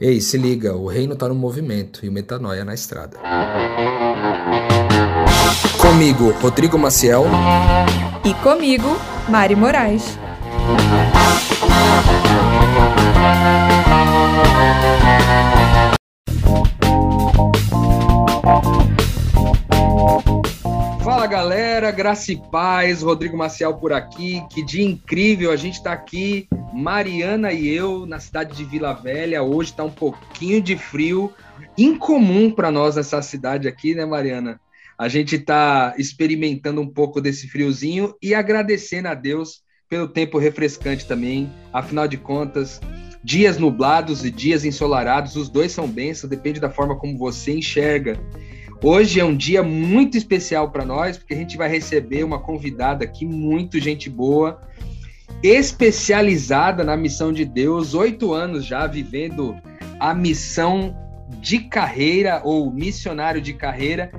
Ei, se liga, o reino tá no movimento e o metanoia na estrada. Comigo, Rodrigo Maciel. E comigo, Mari Moraes. Fala galera, graça e paz, Rodrigo Maciel por aqui. Que dia incrível, a gente está aqui, Mariana e eu, na cidade de Vila Velha. Hoje está um pouquinho de frio, incomum para nós nessa cidade aqui, né, Mariana? A gente está experimentando um pouco desse friozinho e agradecendo a Deus pelo tempo refrescante também. Afinal de contas, dias nublados e dias ensolarados, os dois são bênçãos, depende da forma como você enxerga. Hoje é um dia muito especial para nós, porque a gente vai receber uma convidada aqui, muito gente boa, especializada na missão de Deus, oito anos já vivendo a missão de carreira ou missionário de carreira,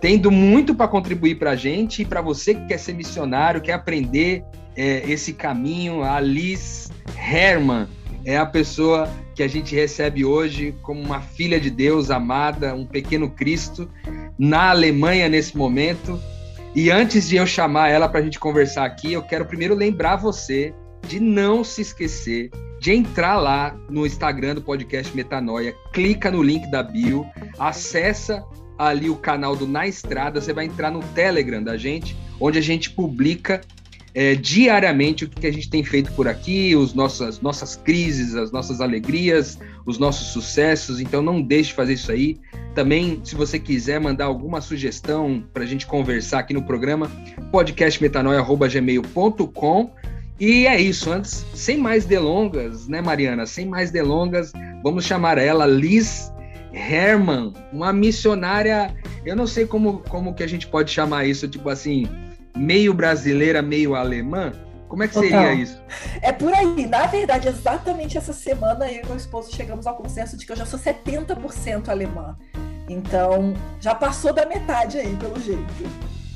tendo muito para contribuir para a gente. E para você que quer ser missionário, quer aprender é, esse caminho, a Liz Herman é a pessoa que a gente recebe hoje como uma filha de Deus amada, um pequeno Cristo, na Alemanha nesse momento. E antes de eu chamar ela para a gente conversar aqui, eu quero primeiro lembrar você de não se esquecer de entrar lá no Instagram do podcast Metanoia, clica no link da bio, acessa ali o canal do Na Estrada, você vai entrar no Telegram da gente, onde a gente publica é, diariamente o que a gente tem feito por aqui, os nossas, nossas crises, as nossas alegrias, os nossos sucessos. Então não deixe de fazer isso aí. Também, se você quiser mandar alguma sugestão para a gente conversar aqui no programa, podcastmetanoia.gmail.com. E é isso, antes, sem mais delongas, né, Mariana? Sem mais delongas, vamos chamar ela Liz Herman, uma missionária, eu não sei como, como que a gente pode chamar isso, tipo assim, meio brasileira, meio alemã? Como é que seria Total. isso? É por aí. Na verdade, exatamente essa semana eu e meu esposo chegamos ao consenso de que eu já sou 70% alemã. Então, já passou da metade aí, pelo jeito.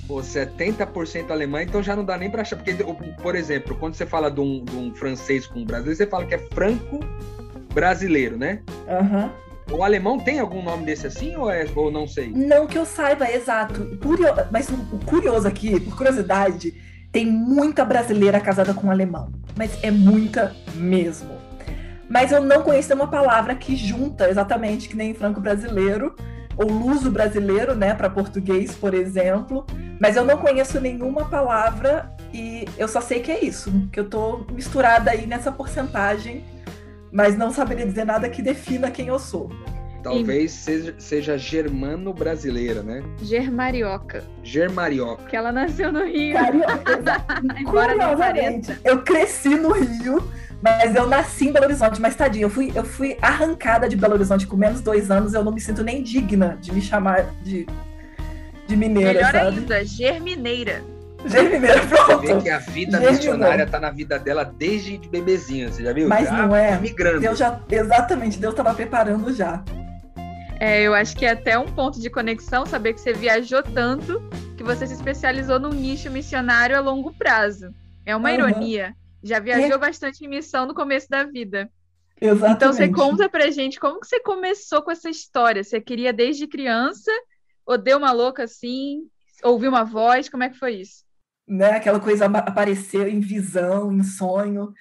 Pô, 70% alemã, então já não dá nem para achar. Porque, por exemplo, quando você fala de um, de um francês com um brasileiro, você fala que é franco-brasileiro, né? Aham. Uhum. O alemão tem algum nome desse assim ou, é, ou não sei? Não que eu saiba, exato. Curio... Mas o curioso aqui, por curiosidade, tem muita brasileira casada com um alemão. Mas é muita mesmo. Mas eu não conheço uma palavra que junta exatamente que nem franco-brasileiro ou luso brasileiro, né, para português, por exemplo. Mas eu não conheço nenhuma palavra e eu só sei que é isso, que eu tô misturada aí nessa porcentagem mas não saberia dizer nada que defina quem eu sou. Talvez seja, seja germano-brasileira, né? Germarioca. Germarioca. Que ela nasceu no Rio. Carioca. Curiosamente, eu cresci no Rio, mas eu nasci em Belo Horizonte. Mas tadinho, eu fui, eu fui arrancada de Belo Horizonte com menos dois anos. Eu não me sinto nem digna de me chamar de, de mineira, Melhor sabe? ainda, germineira. Germineira, pronto. Você vê que a vida missionária tá na vida dela desde de bebezinha, você já viu? Mas já não é. Migrando. Deus já, exatamente, Deus estava preparando já. É, eu acho que é até um ponto de conexão saber que você viajou tanto que você se especializou num nicho missionário a longo prazo. É uma uhum. ironia. Já viajou é. bastante em missão no começo da vida. Exatamente. Então você conta pra gente como que você começou com essa história? Você queria desde criança ou deu uma louca assim? Ouviu uma voz? Como é que foi isso? Né? Aquela coisa apareceu em visão, em sonho.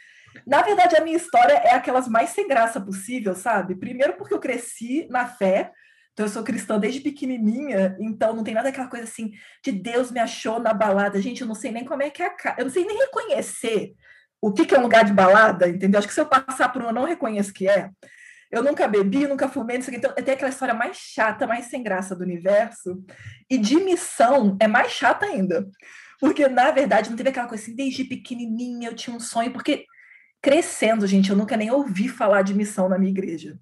Na verdade, a minha história é aquelas mais sem graça possível, sabe? Primeiro porque eu cresci na fé, então eu sou cristã desde pequenininha, então não tem nada aquela coisa assim de Deus me achou na balada. Gente, eu não sei nem como é que é a eu não sei nem reconhecer o que, que é um lugar de balada, entendeu? Acho que se eu passar por um, eu não reconheço que é. Eu nunca bebi, nunca fumei, isso aqui. Então, tem aquela história mais chata, mais sem graça do universo. E de missão é mais chata ainda. Porque, na verdade, não teve aquela coisa assim, desde pequenininha eu tinha um sonho, porque crescendo, gente, eu nunca nem ouvi falar de missão na minha igreja.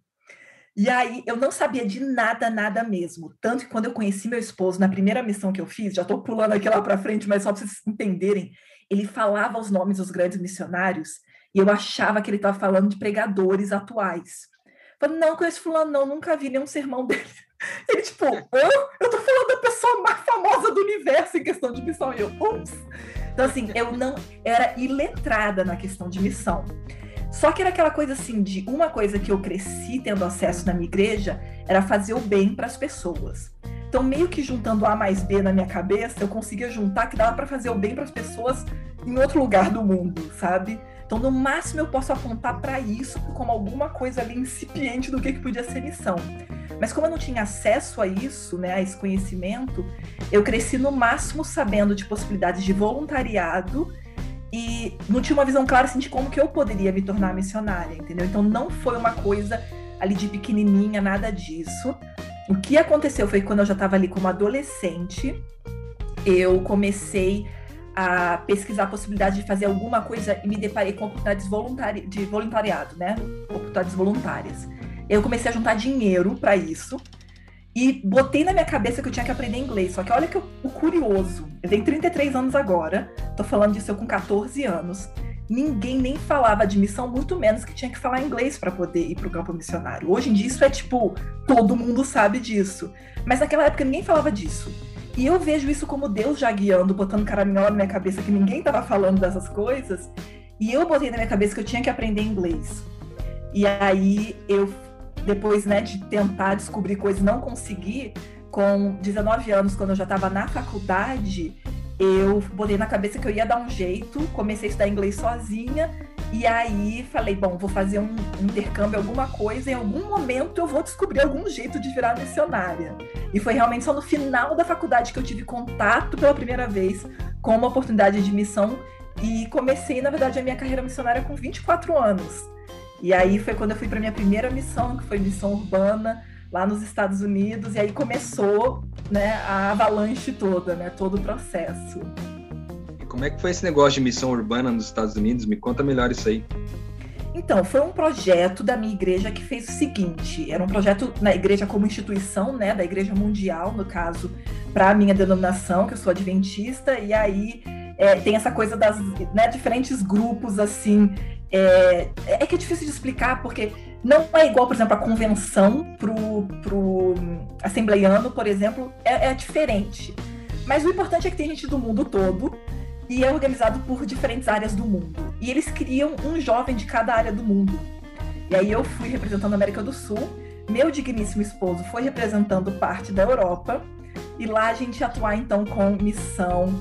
E aí eu não sabia de nada, nada mesmo. Tanto que quando eu conheci meu esposo na primeira missão que eu fiz, já estou pulando aqui lá para frente, mas só para vocês entenderem, ele falava os nomes dos grandes missionários e eu achava que ele estava falando de pregadores atuais. Falei, não conheço fulano, não, nunca vi nenhum sermão dele. Ele, tipo, eu tô falando da pessoa mais famosa do universo em questão de missão. E eu, ups. Então, assim, eu não era iletrada na questão de missão. Só que era aquela coisa assim de uma coisa que eu cresci tendo acesso na minha igreja era fazer o bem para as pessoas. Então, meio que juntando A mais B na minha cabeça, eu conseguia juntar que dava para fazer o bem para as pessoas em outro lugar do mundo, sabe? Então, no máximo, eu posso apontar para isso como alguma coisa ali incipiente do que, que podia ser missão. Mas como eu não tinha acesso a isso, né, a esse conhecimento, eu cresci no máximo sabendo de possibilidades de voluntariado e não tinha uma visão clara assim, de como que eu poderia me tornar missionária, entendeu? Então não foi uma coisa ali de pequenininha, nada disso. O que aconteceu foi quando eu já estava ali como adolescente, eu comecei a pesquisar a possibilidade de fazer alguma coisa e me deparei com oportunidades voluntari de voluntariado, né? Oportunidades voluntárias. Eu comecei a juntar dinheiro para isso e botei na minha cabeça que eu tinha que aprender inglês. Só que olha que eu, o curioso. Eu tenho 33 anos agora, tô falando disso eu com 14 anos. Ninguém nem falava de missão, muito menos que tinha que falar inglês para poder ir para o campo missionário. Hoje em dia isso é tipo, todo mundo sabe disso. Mas naquela época ninguém falava disso. E eu vejo isso como Deus já guiando, botando caraminhola na minha cabeça que ninguém estava falando dessas coisas. E eu botei na minha cabeça que eu tinha que aprender inglês. E aí eu depois né, de tentar descobrir coisas não conseguir, com 19 anos, quando eu já estava na faculdade, eu botei na cabeça que eu ia dar um jeito, comecei a estudar inglês sozinha, e aí falei, bom, vou fazer um intercâmbio, alguma coisa, em algum momento eu vou descobrir algum jeito de virar missionária. E foi realmente só no final da faculdade que eu tive contato pela primeira vez com uma oportunidade de missão e comecei, na verdade, a minha carreira missionária com 24 anos. E aí foi quando eu fui para minha primeira missão, que foi missão urbana lá nos Estados Unidos, e aí começou, né, a avalanche toda, né, todo o processo. E como é que foi esse negócio de missão urbana nos Estados Unidos? Me conta melhor isso aí. Então, foi um projeto da minha igreja que fez o seguinte: era um projeto na igreja como instituição, né, da igreja mundial, no caso, para a minha denominação, que eu sou adventista, e aí é, tem essa coisa das né, diferentes grupos assim é, é que é difícil de explicar, porque não é igual, por exemplo, a convenção pro, pro assembleiano, por exemplo, é, é diferente. Mas o importante é que tem gente do mundo todo e é organizado por diferentes áreas do mundo. E eles criam um jovem de cada área do mundo. E aí eu fui representando a América do Sul, meu digníssimo esposo foi representando parte da Europa, e lá a gente atuar então com missão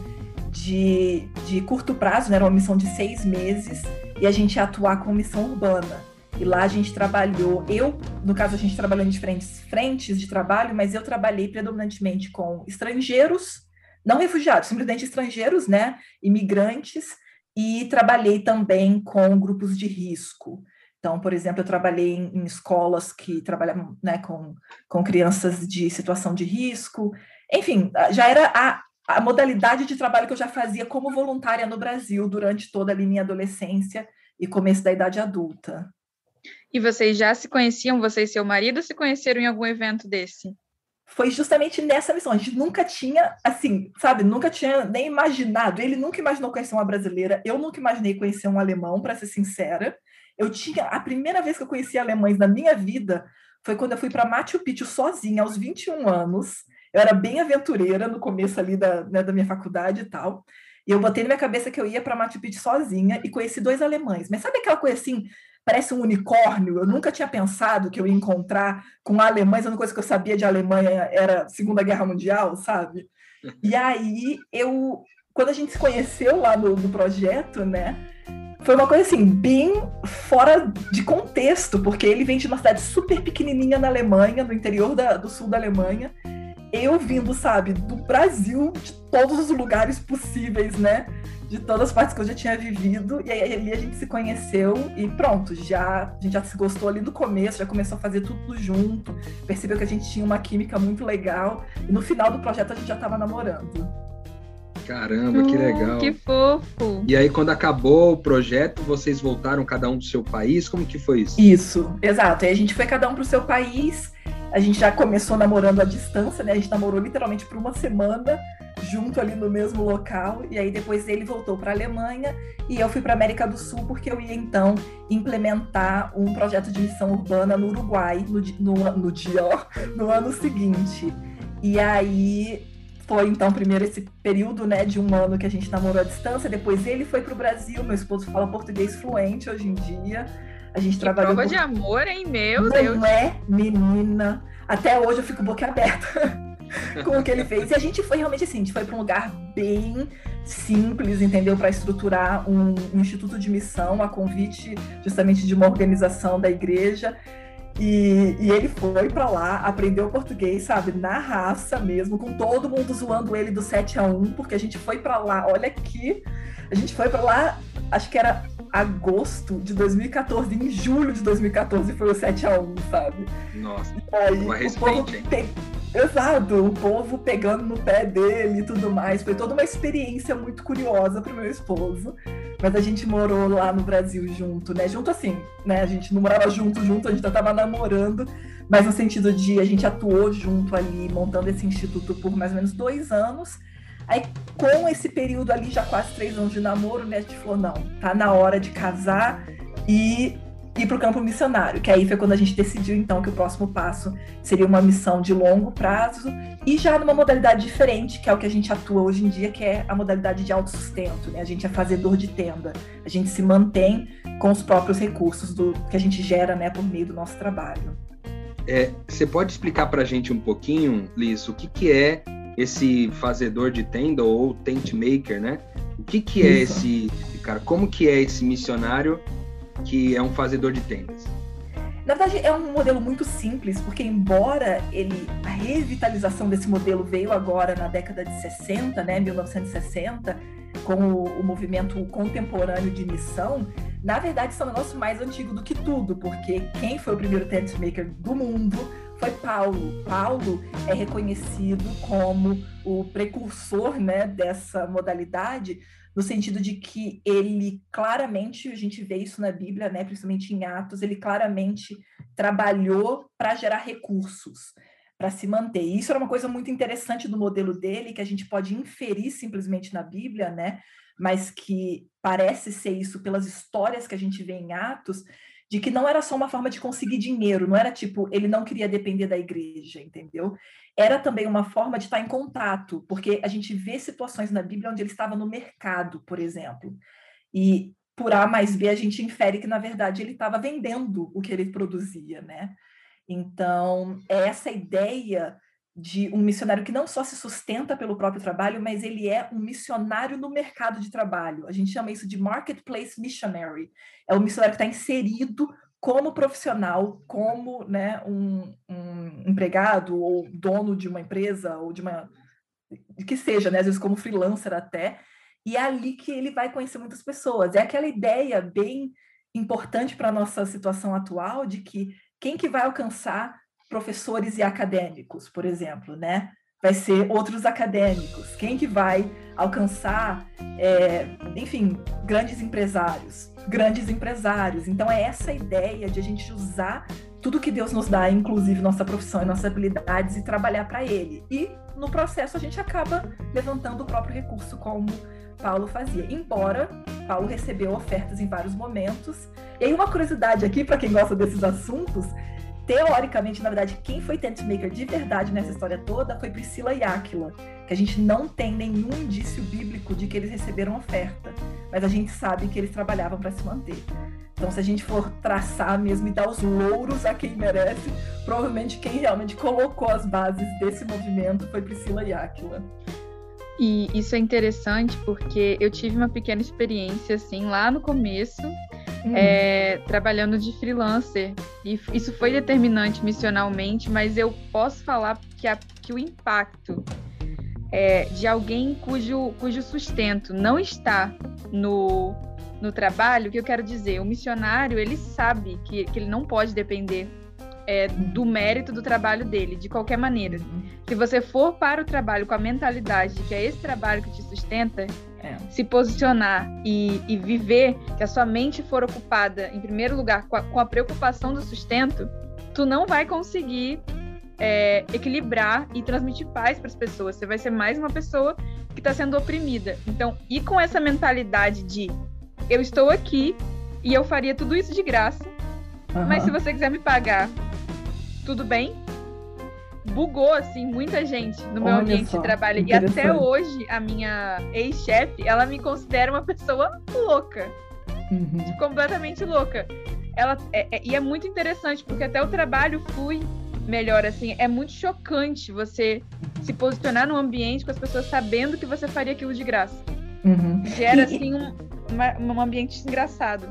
de, de curto prazo, né? era uma missão de seis meses, e a gente ia atuar com missão urbana. E lá a gente trabalhou, eu, no caso, a gente trabalhou em diferentes frentes de trabalho, mas eu trabalhei predominantemente com estrangeiros, não refugiados, simplesmente estrangeiros, né, imigrantes, e trabalhei também com grupos de risco. Então, por exemplo, eu trabalhei em, em escolas que trabalham né, com, com crianças de situação de risco. Enfim, já era a, a modalidade de trabalho que eu já fazia como voluntária no Brasil durante toda a minha adolescência e começo da idade adulta. E vocês já se conheciam, você e seu marido, se conheceram em algum evento desse? Foi justamente nessa missão. A gente nunca tinha, assim, sabe, nunca tinha nem imaginado. Ele nunca imaginou conhecer uma brasileira, eu nunca imaginei conhecer um alemão, para ser sincera. Eu tinha, a primeira vez que eu conheci alemães na minha vida foi quando eu fui para Machu Picchu sozinha, aos 21 anos. Eu era bem aventureira no começo ali da, né, da minha faculdade e tal. E eu botei na minha cabeça que eu ia para Machu Picchu sozinha e conheci dois alemães. Mas sabe aquela coisa assim, parece um unicórnio? Eu nunca tinha pensado que eu ia encontrar com alemães. A única coisa que eu sabia de Alemanha era Segunda Guerra Mundial, sabe? E aí eu, quando a gente se conheceu lá no, no projeto, né? Foi uma coisa assim, bem fora de contexto, porque ele vem de uma cidade super pequenininha na Alemanha, no interior da, do sul da Alemanha, eu vindo, sabe, do Brasil, de todos os lugares possíveis, né? De todas as partes que eu já tinha vivido. E aí ali a gente se conheceu e pronto, já a gente já se gostou ali no começo, já começou a fazer tudo junto, percebeu que a gente tinha uma química muito legal. E no final do projeto a gente já estava namorando. Caramba, que legal. que fofo. E aí, quando acabou o projeto, vocês voltaram cada um para o seu país? Como que foi isso? Isso, exato. Aí a gente foi cada um para o seu país a gente já começou namorando à distância, né? A gente namorou literalmente por uma semana, junto ali no mesmo local. E aí depois ele voltou para a Alemanha e eu fui para América do Sul porque eu ia então implementar um projeto de missão urbana no Uruguai no, no, no dia, ó, no ano seguinte. E aí foi então primeiro esse período né, de um ano que a gente namorou à distância, depois ele foi para o Brasil, meu esposo fala português fluente hoje em dia. A gente que trabalhou. Prova por... de amor, hein, meu Não Deus. É, menina. Até hoje eu fico boquiaberta com o que ele fez. E a gente foi realmente assim, a gente foi para um lugar bem simples, entendeu? Para estruturar um, um instituto de missão a convite justamente de uma organização da igreja. E, e, ele foi para lá, aprendeu português, sabe, na raça mesmo, com todo mundo zoando ele do 7 a 1, porque a gente foi para lá, olha aqui, a gente foi para lá, acho que era agosto de 2014, em julho de 2014 foi o 7 a 1, sabe? Nossa, e aí, uma respeito, hein? Pe... Exato, o povo pegando no pé dele e tudo mais. Foi toda uma experiência muito curiosa para o meu esposo. Mas a gente morou lá no Brasil junto, né? Junto assim, né? A gente não morava junto, junto, a gente tava namorando, mas no sentido de a gente atuou junto ali, montando esse instituto por mais ou menos dois anos. Aí, com esse período ali, já quase três anos de namoro, né? A gente falou, não, tá na hora de casar e ir para o campo missionário, que aí foi quando a gente decidiu então que o próximo passo seria uma missão de longo prazo e já numa modalidade diferente, que é o que a gente atua hoje em dia, que é a modalidade de autossustento, né? A gente é fazedor de tenda, a gente se mantém com os próprios recursos do que a gente gera, né, por meio do nosso trabalho. É, você pode explicar para a gente um pouquinho, Liz, o que, que é esse fazedor de tenda ou tent maker, né? O que, que é Isso. esse cara? Como que é esse missionário que é um fazedor de tendas? Na verdade, é um modelo muito simples, porque embora ele a revitalização desse modelo veio agora na década de 60, né, 1960, com o, o movimento contemporâneo de missão, na verdade, isso é um negócio mais antigo do que tudo, porque quem foi o primeiro tent maker do mundo foi Paulo. Paulo é reconhecido como o precursor né, dessa modalidade, no sentido de que ele claramente, a gente vê isso na Bíblia, né, principalmente em Atos, ele claramente trabalhou para gerar recursos, para se manter. E isso era uma coisa muito interessante do modelo dele, que a gente pode inferir simplesmente na Bíblia, né, mas que parece ser isso pelas histórias que a gente vê em Atos, de que não era só uma forma de conseguir dinheiro, não era tipo, ele não queria depender da igreja, entendeu? Era também uma forma de estar em contato, porque a gente vê situações na Bíblia onde ele estava no mercado, por exemplo. E por A mais B, a gente infere que, na verdade, ele estava vendendo o que ele produzia, né? Então, é essa ideia de um missionário que não só se sustenta pelo próprio trabalho, mas ele é um missionário no mercado de trabalho. A gente chama isso de marketplace missionary. É o missionário que está inserido como profissional, como né, um, um, empregado ou dono de uma empresa ou de uma que seja, né, às vezes como freelancer até, e é ali que ele vai conhecer muitas pessoas. É aquela ideia bem importante para a nossa situação atual de que quem que vai alcançar professores e acadêmicos, por exemplo, né? Vai ser outros acadêmicos. Quem que vai alcançar, é, enfim, grandes empresários, grandes empresários. Então é essa ideia de a gente usar tudo que Deus nos dá, inclusive nossa profissão e nossas habilidades, e trabalhar para Ele. E no processo a gente acaba levantando o próprio recurso, como Paulo fazia. Embora Paulo recebeu ofertas em vários momentos. E aí uma curiosidade aqui para quem gosta desses assuntos teoricamente, na verdade, quem foi tent maker de verdade nessa história toda foi Priscila e Áquila, que a gente não tem nenhum indício bíblico de que eles receberam oferta, mas a gente sabe que eles trabalhavam para se manter. Então, se a gente for traçar mesmo e dar os louros a quem merece, provavelmente quem realmente colocou as bases desse movimento foi Priscila e Áquila. E isso é interessante porque eu tive uma pequena experiência assim lá no começo hum. é, trabalhando de freelancer. E isso foi determinante missionalmente, mas eu posso falar que, a, que o impacto é, de alguém cujo, cujo sustento não está no, no trabalho, o que eu quero dizer, o missionário, ele sabe que, que ele não pode depender é, do mérito do trabalho dele, de qualquer maneira. Uhum. Se você for para o trabalho com a mentalidade de que é esse trabalho que te sustenta, é. se posicionar e, e, viver, que a sua mente for ocupada, em primeiro lugar, com a, com a preocupação do sustento, tu não vai conseguir é, equilibrar e transmitir paz para as pessoas. Você vai ser mais uma pessoa que está sendo oprimida. Então, e com essa mentalidade de eu estou aqui e eu faria tudo isso de graça, uhum. mas se você quiser me pagar, tudo bem? Bugou, assim, muita gente no meu Olha ambiente só, de trabalho. E até hoje, a minha ex-chefe, ela me considera uma pessoa louca. Uhum. Tipo, completamente louca. Ela, é, é, e é muito interessante, porque até o trabalho flui melhor, assim. É muito chocante você se posicionar num ambiente com as pessoas sabendo que você faria aquilo de graça. Uhum. Gera, e, assim, um, uma, um ambiente engraçado.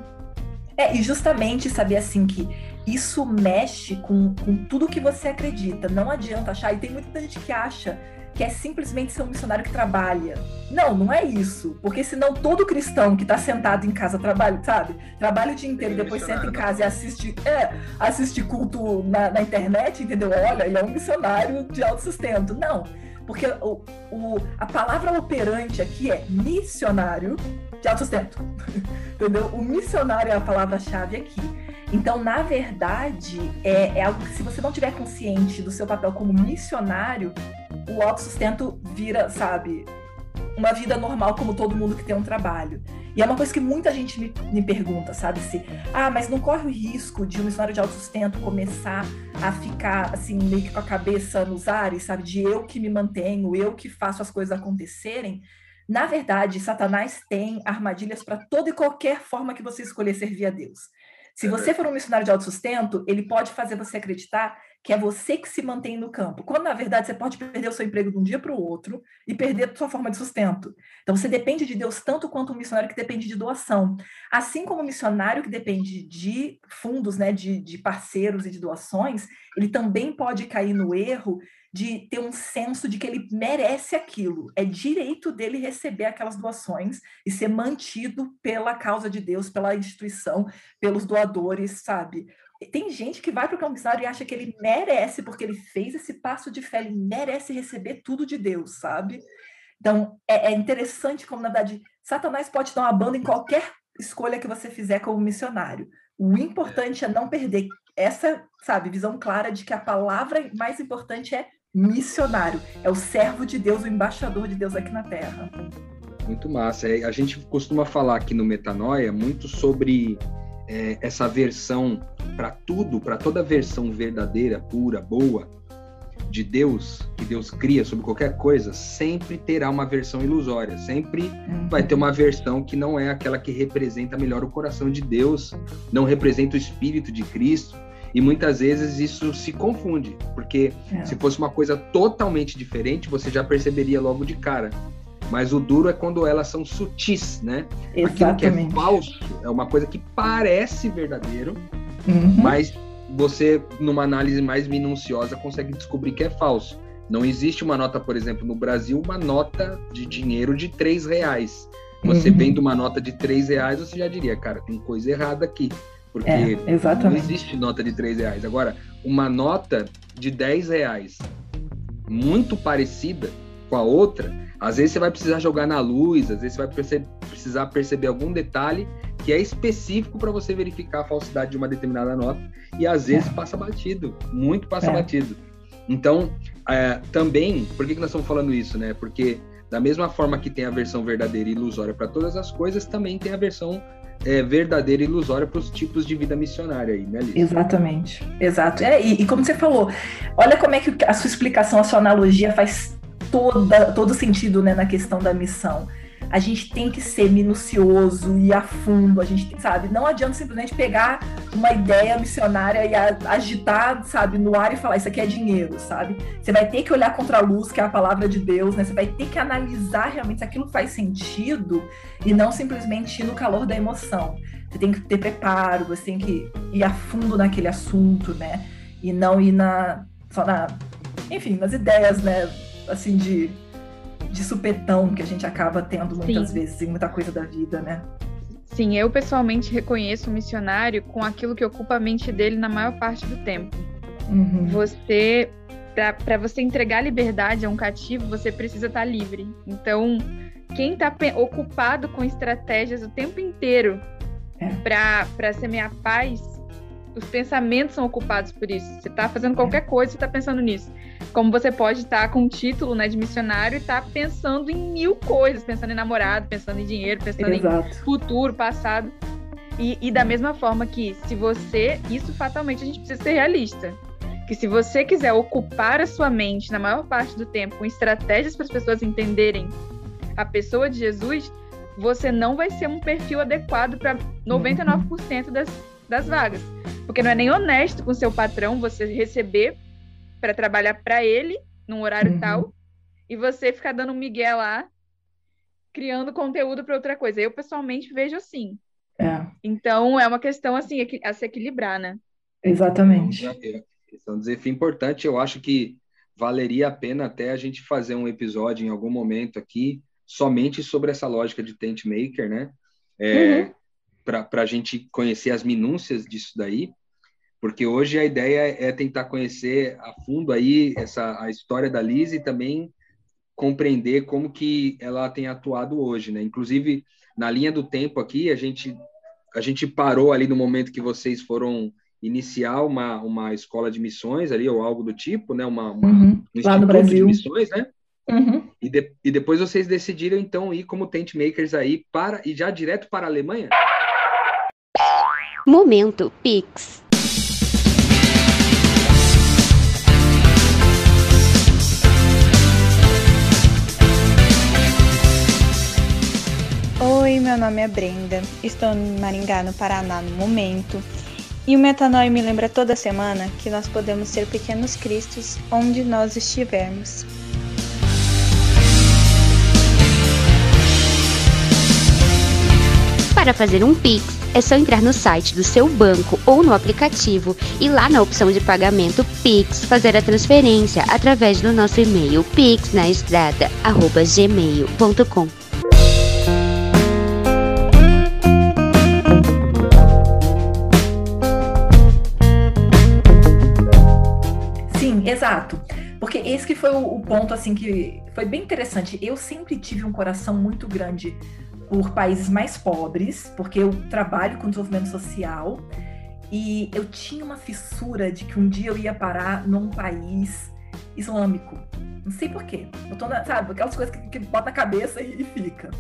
É, e justamente saber, assim, que isso mexe com, com tudo que você acredita. Não adianta achar, e tem muita gente que acha que é simplesmente ser um missionário que trabalha. Não, não é isso. Porque senão todo cristão que está sentado em casa trabalha, sabe? Trabalha o dia inteiro, é depois senta em casa e assiste, é, assiste culto na, na, internet, entendeu? Olha, ele é um missionário de autossustento. Não. Porque o, o, a palavra operante aqui é missionário de autossustento. entendeu? O missionário é a palavra-chave aqui. Então, na verdade, é, é, algo que se você não tiver consciente do seu papel como missionário, o autossustento vira, sabe, uma vida normal como todo mundo que tem um trabalho. E é uma coisa que muita gente me, me pergunta, sabe? Se, ah, mas não corre o risco de um missionário de autossustento começar a ficar, assim, meio que com a cabeça nos ares, sabe? De eu que me mantenho, eu que faço as coisas acontecerem. Na verdade, Satanás tem armadilhas para toda e qualquer forma que você escolher servir a Deus. Se você for um missionário de autossustento, ele pode fazer você acreditar que é você que se mantém no campo, quando na verdade você pode perder o seu emprego de um dia para o outro e perder a sua forma de sustento. Então você depende de Deus tanto quanto um missionário que depende de doação. Assim como o missionário que depende de fundos, né, de, de parceiros e de doações, ele também pode cair no erro de ter um senso de que ele merece aquilo. É direito dele receber aquelas doações e ser mantido pela causa de Deus, pela instituição, pelos doadores, sabe? Tem gente que vai para o comissário e acha que ele merece, porque ele fez esse passo de fé, ele merece receber tudo de Deus, sabe? Então, é, é interessante como, na verdade, Satanás pode dar uma banda em qualquer escolha que você fizer como missionário. O importante é não perder essa, sabe, visão clara de que a palavra mais importante é missionário, é o servo de Deus, o embaixador de Deus aqui na Terra. Muito massa. É, a gente costuma falar aqui no Metanoia muito sobre é, essa versão para tudo, para toda versão verdadeira, pura, boa de Deus, que Deus cria sobre qualquer coisa, sempre terá uma versão ilusória, sempre uhum. vai ter uma versão que não é aquela que representa melhor o coração de Deus, não representa o Espírito de Cristo, e muitas vezes isso se confunde, porque é. se fosse uma coisa totalmente diferente, você já perceberia logo de cara. Mas o duro é quando elas são sutis, né? Exatamente. Aquilo que é falso é uma coisa que parece verdadeiro, uhum. mas você, numa análise mais minuciosa, consegue descobrir que é falso. Não existe uma nota, por exemplo, no Brasil, uma nota de dinheiro de três reais. Você uhum. vendo uma nota de três reais, você já diria, cara, tem coisa errada aqui. Porque é, não existe nota de 3 reais. Agora, uma nota de 10 reais muito parecida com a outra, às vezes você vai precisar jogar na luz, às vezes você vai perce precisar perceber algum detalhe que é específico para você verificar a falsidade de uma determinada nota e às vezes é. passa batido, muito passa é. batido. Então, é, também, por que, que nós estamos falando isso, né? Porque da mesma forma que tem a versão verdadeira e ilusória para todas as coisas, também tem a versão é, verdadeira e ilusória para os tipos de vida missionária aí, né, Liz? Exatamente, exato. É, e, e, como você falou, olha como é que a sua explicação, a sua analogia faz toda, todo sentido né, na questão da missão a gente tem que ser minucioso e a fundo, a gente sabe, não adianta simplesmente pegar uma ideia missionária e agitar, sabe, no ar e falar isso aqui é dinheiro, sabe? Você vai ter que olhar contra a luz, que é a palavra de Deus, né? Você vai ter que analisar realmente se aquilo faz sentido e não simplesmente ir no calor da emoção. Você tem que ter preparo, você tem que ir a fundo naquele assunto, né? E não ir na só na, enfim, nas ideias, né, assim de de supetão que a gente acaba tendo muitas Sim. vezes em muita coisa da vida, né? Sim, eu pessoalmente reconheço o missionário com aquilo que ocupa a mente dele na maior parte do tempo. Uhum. Você, para você entregar liberdade a um cativo, você precisa estar tá livre. Então, quem está ocupado com estratégias o tempo inteiro é. para semear paz, os pensamentos são ocupados por isso. Você está fazendo qualquer coisa, você está pensando nisso. Como você pode estar tá com um título né, de missionário e estar tá pensando em mil coisas, pensando em namorado, pensando em dinheiro, pensando Exato. em futuro, passado. E, e, da mesma forma que se você. Isso fatalmente a gente precisa ser realista. que se você quiser ocupar a sua mente na maior parte do tempo com estratégias para as pessoas entenderem a pessoa de Jesus, você não vai ser um perfil adequado para 99% das, das vagas. Porque não é nem honesto com o seu patrão você receber para trabalhar para ele num horário uhum. tal e você ficar dando um migué lá criando conteúdo para outra coisa. Eu pessoalmente vejo assim. É. Então é uma questão assim a se equilibrar, né? Exatamente. Esse é um desafio importante. Eu acho que valeria a pena até a gente fazer um episódio em algum momento aqui somente sobre essa lógica de tent maker, né? É, uhum. Para a gente conhecer as minúcias disso daí, porque hoje a ideia é tentar conhecer a fundo aí essa a história da Liz e também compreender como que ela tem atuado hoje, né? Inclusive na linha do tempo aqui a gente a gente parou ali no momento que vocês foram iniciar uma, uma escola de missões ali ou algo do tipo, né? Uma, uma uhum. um lá no Brasil de missões, né? Uhum. E, de, e depois vocês decidiram, então, ir como tent makers aí para e já direto para a Alemanha? Momento Pix. Oi, meu nome é Brenda, estou em Maringá, no Paraná, no momento. E o Metanoia me lembra toda semana que nós podemos ser pequenos cristos onde nós estivermos. Para fazer um Pix, é só entrar no site do seu banco ou no aplicativo e lá na opção de pagamento Pix fazer a transferência através do nosso e-mail pixnaestrada@gmail.com. Sim, exato. Porque esse que foi o, ponto assim que foi bem interessante. Eu sempre tive um coração muito grande por países mais pobres, porque eu trabalho com desenvolvimento social e eu tinha uma fissura de que um dia eu ia parar num país islâmico. Não sei porquê. Eu tô na, sabe, aquelas coisas que, que bota na cabeça e, e, fica.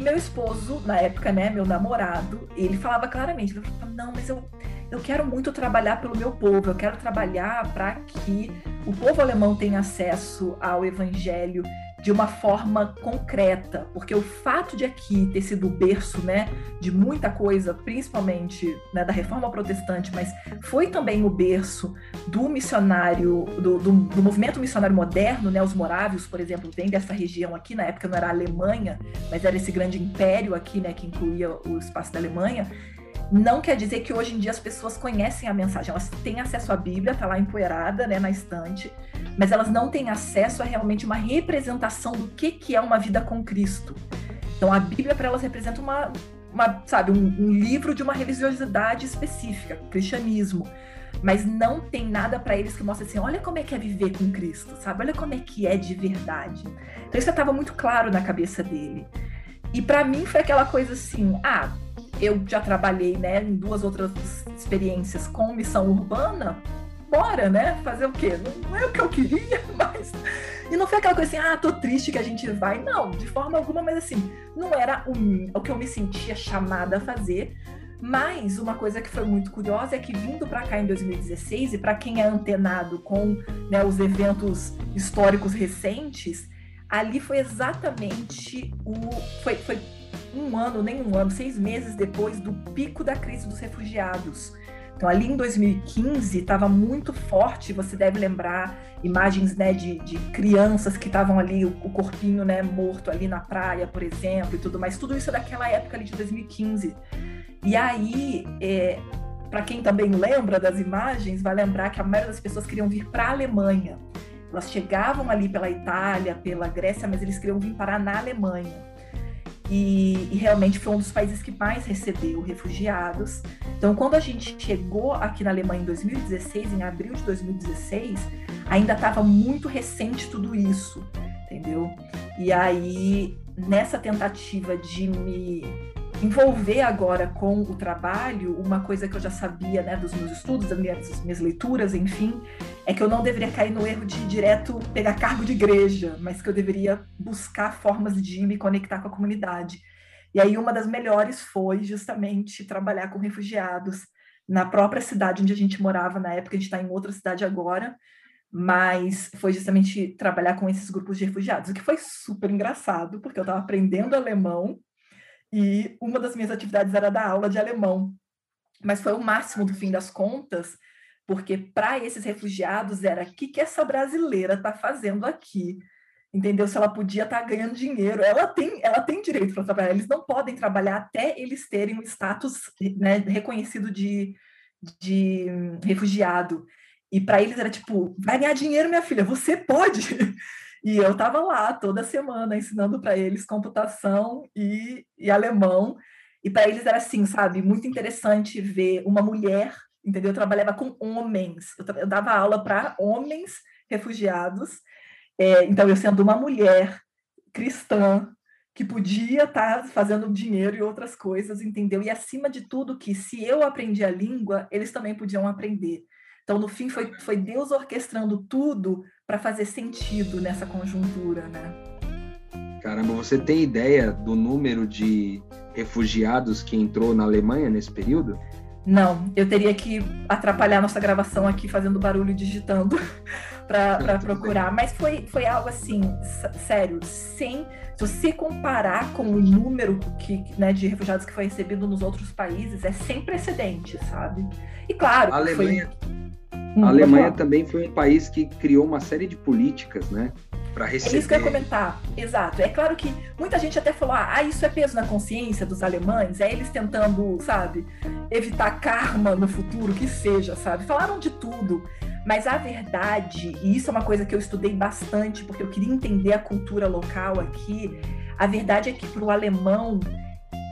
Meu esposo, na época, né, meu namorado, ele falava claramente, ele falava, não, mas eu, eu quero muito trabalhar pelo meu povo, eu quero trabalhar para que o povo alemão tenha acesso ao evangelho de uma forma concreta, porque o fato de aqui ter sido o berço, né, de muita coisa, principalmente né, da reforma protestante, mas foi também o berço do missionário, do, do, do, movimento missionário moderno, né, os morávios, por exemplo, vêm dessa região aqui, na época não era a Alemanha, mas era esse grande império aqui, né, que incluía o espaço da Alemanha, não quer dizer que hoje em dia as pessoas conhecem a mensagem, elas têm acesso à Bíblia, está lá empoeirada, né, na estante, mas elas não têm acesso a realmente uma representação do que, que é uma vida com Cristo. Então a Bíblia para elas representa uma, uma sabe, um, um livro de uma religiosidade específica, cristianismo mas não tem nada para eles que mostre assim, olha como é que é viver com Cristo, sabe? Olha como é que é de verdade. Então isso estava muito claro na cabeça dele. E para mim foi aquela coisa assim, ah, eu já trabalhei, né, em duas outras experiências com missão urbana, bora, né? Fazer o quê? Não, é o que eu queria, mas. E não foi aquela coisa assim, ah, tô triste que a gente vai. Não, de forma alguma, mas assim, não era o, o que eu me sentia chamada a fazer. Mas uma coisa que foi muito curiosa é que vindo para cá em 2016, e para quem é antenado com né, os eventos históricos recentes, ali foi exatamente o. Foi, foi um ano, nem um ano, seis meses depois do pico da crise dos refugiados. Então, ali em 2015, estava muito forte, você deve lembrar imagens né, de, de crianças que estavam ali, o, o, corpinho né, morto ali na praia, por exemplo, e tudo mais. Tudo isso é daquela época ali de 2015. E aí, é, para quem também lembra das imagens, vai lembrar que a maioria das pessoas queriam vir para a Alemanha. Elas chegavam ali pela Itália, pela Grécia, mas eles queriam vir parar na Alemanha. E, e, realmente foi um dos países que mais recebeu refugiados. Então, quando a gente chegou aqui na Alemanha em 2016, em abril de 2016, ainda estava muito recente tudo isso, entendeu? E aí, nessa tentativa de me envolver agora com o trabalho, uma coisa que eu já sabia né, dos meus estudos, das minhas, das minhas leituras, enfim, é que eu não deveria cair no erro de direto pegar cargo de igreja, mas que eu deveria buscar formas de me conectar com a comunidade. E aí uma das melhores foi justamente trabalhar com refugiados, na própria cidade onde a gente morava na época, a gente está em outra cidade agora, mas foi justamente trabalhar com esses grupos de refugiados, o que foi super engraçado, porque eu estava aprendendo alemão e uma das minhas atividades era dar aula de alemão. Mas foi o máximo do fim das contas, porque para esses refugiados era o que, que essa brasileira está fazendo aqui? Entendeu? Se ela podia estar tá ganhando dinheiro. Ela tem, ela tem direito para trabalhar. Eles não podem trabalhar até eles terem o status né, reconhecido de, de refugiado. E para eles era tipo, vai ganhar dinheiro, minha filha, você pode. E eu estava lá toda semana ensinando para eles computação e, e alemão. E para eles era assim, sabe, muito interessante ver uma mulher, entendeu? Eu trabalhava com homens, eu, eu dava aula para homens refugiados. É, então, eu sendo uma mulher cristã, que podia estar tá fazendo dinheiro e outras coisas, entendeu? E acima de tudo, que se eu aprendi a língua, eles também podiam aprender. Então, no fim, foi, foi Deus orquestrando tudo para fazer sentido nessa conjuntura, né? Caramba, você tem ideia do número de refugiados que entrou na Alemanha nesse período? Não, eu teria que atrapalhar nossa gravação aqui fazendo barulho digitando para procurar. Mas foi, foi algo assim, sério, sem. Se você comparar com o número que, né, de refugiados que foi recebido nos outros países, é sem precedentes, sabe? E claro, a Alemanha, foi... a Alemanha também foi um país que criou uma série de políticas, né? Para receber. É isso que eu ia comentar, exato. É claro que muita gente até falou: ah, isso é peso na consciência dos alemães, é eles tentando, sabe, evitar karma no futuro, que seja, sabe? Falaram de tudo. Mas a verdade, e isso é uma coisa que eu estudei bastante, porque eu queria entender a cultura local aqui, a verdade é que para o alemão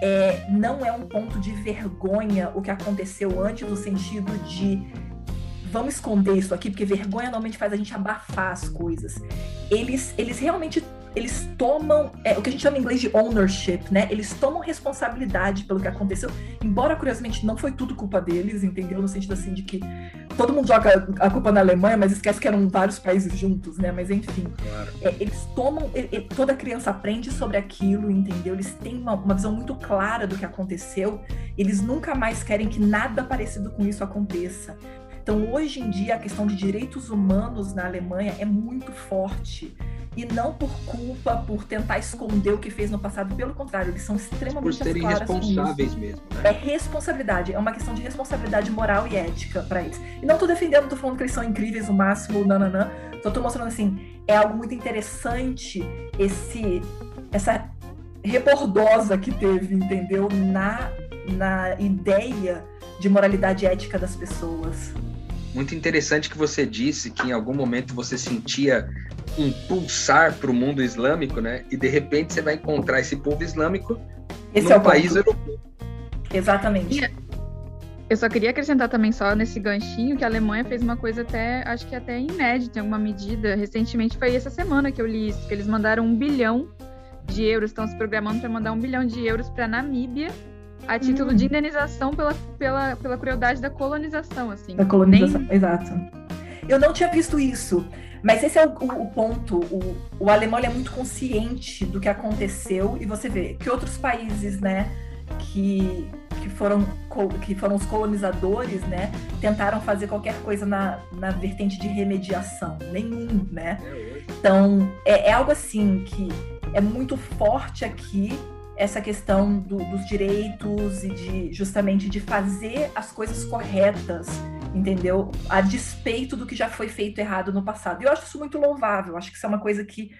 é, não é um ponto de vergonha o que aconteceu antes, no sentido de vamos esconder isso aqui, porque vergonha normalmente faz a gente abafar as coisas. Eles, eles realmente eles tomam é, o que a gente chama em inglês de ownership, né? Eles tomam responsabilidade pelo que aconteceu, embora curiosamente não foi tudo culpa deles, entendeu? No sentido assim de que todo mundo joga a culpa na Alemanha, mas esquece que eram vários países juntos, né? Mas enfim, claro. é, eles tomam, toda criança aprende sobre aquilo, entendeu? Eles têm uma, uma visão muito clara do que aconteceu. Eles nunca mais querem que nada parecido com isso aconteça. Então, hoje em dia, a questão de direitos humanos na Alemanha é muito forte. E não por culpa, por tentar esconder o que fez no passado, pelo contrário, eles são extremamente por serem responsáveis mesmo. Né? É responsabilidade, é uma questão de responsabilidade moral e ética para eles. E não tô defendendo, tô falando que eles são incríveis, o máximo, nananã. Só tô mostrando assim, é algo muito interessante esse essa rebordosa que teve, entendeu? Na, na ideia de moralidade ética das pessoas. Muito interessante que você disse que em algum momento você sentia um pulsar para o mundo islâmico, né? E de repente você vai encontrar esse povo islâmico esse num é país europeu. Exatamente. Eu só queria acrescentar também só nesse ganchinho que a Alemanha fez uma coisa até, acho que até inédita em alguma medida. Recentemente foi essa semana que eu li isso, que eles mandaram um bilhão de euros, estão se programando para mandar um bilhão de euros para Namíbia a título hum. de indenização pela, pela, pela crueldade da colonização, assim. Da colonização, Nem... exato. Eu não tinha visto isso, mas esse é o, o, o ponto. O, o alemão é muito consciente do que aconteceu e você vê que outros países, né, que, que, foram, que foram os colonizadores, né, tentaram fazer qualquer coisa na, na vertente de remediação. Nenhum, né? É então, é, é algo assim que é muito forte aqui essa questão do, dos direitos e de justamente de fazer as coisas corretas, entendeu? A despeito do que já foi feito errado no passado. E eu acho isso muito louvável. Acho que isso é uma coisa que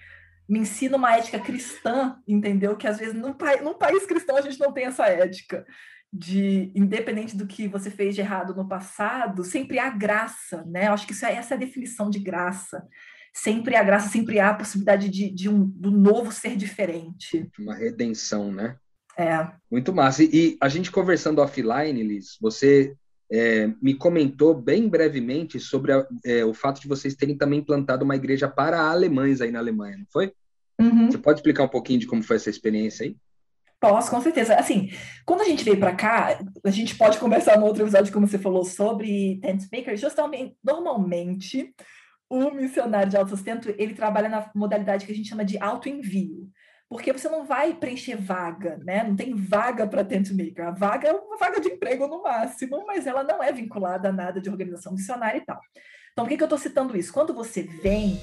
me ensina uma ética cristã, entendeu? Que às vezes num, num país cristão a gente não tem essa ética de independente do que você fez de errado no passado, sempre há graça, né? Eu acho que isso é, essa é a definição de graça sempre há graça, sempre há a possibilidade de, de um do novo ser diferente. Uma redenção, né? É. Muito massa. E, e a gente conversando offline, Liz, você é, me comentou bem brevemente sobre a, é, o fato de vocês terem também implantado uma igreja para alemães aí na Alemanha, não foi? Uhum. Você pode explicar um pouquinho de como foi essa experiência aí? Posso, com certeza. Assim, quando a gente veio para cá, a gente pode conversar no outro episódio, como você falou, sobre tent makers. Justamente, normalmente, o missionário de autossustento, ele trabalha na modalidade que a gente chama de autoenvio. porque você não vai preencher vaga, né? Não tem vaga para tent maker. A vaga é uma vaga de emprego no máximo, mas ela não é vinculada a nada de organização missionária e tal. Então, por que, que eu estou citando isso? Quando você vem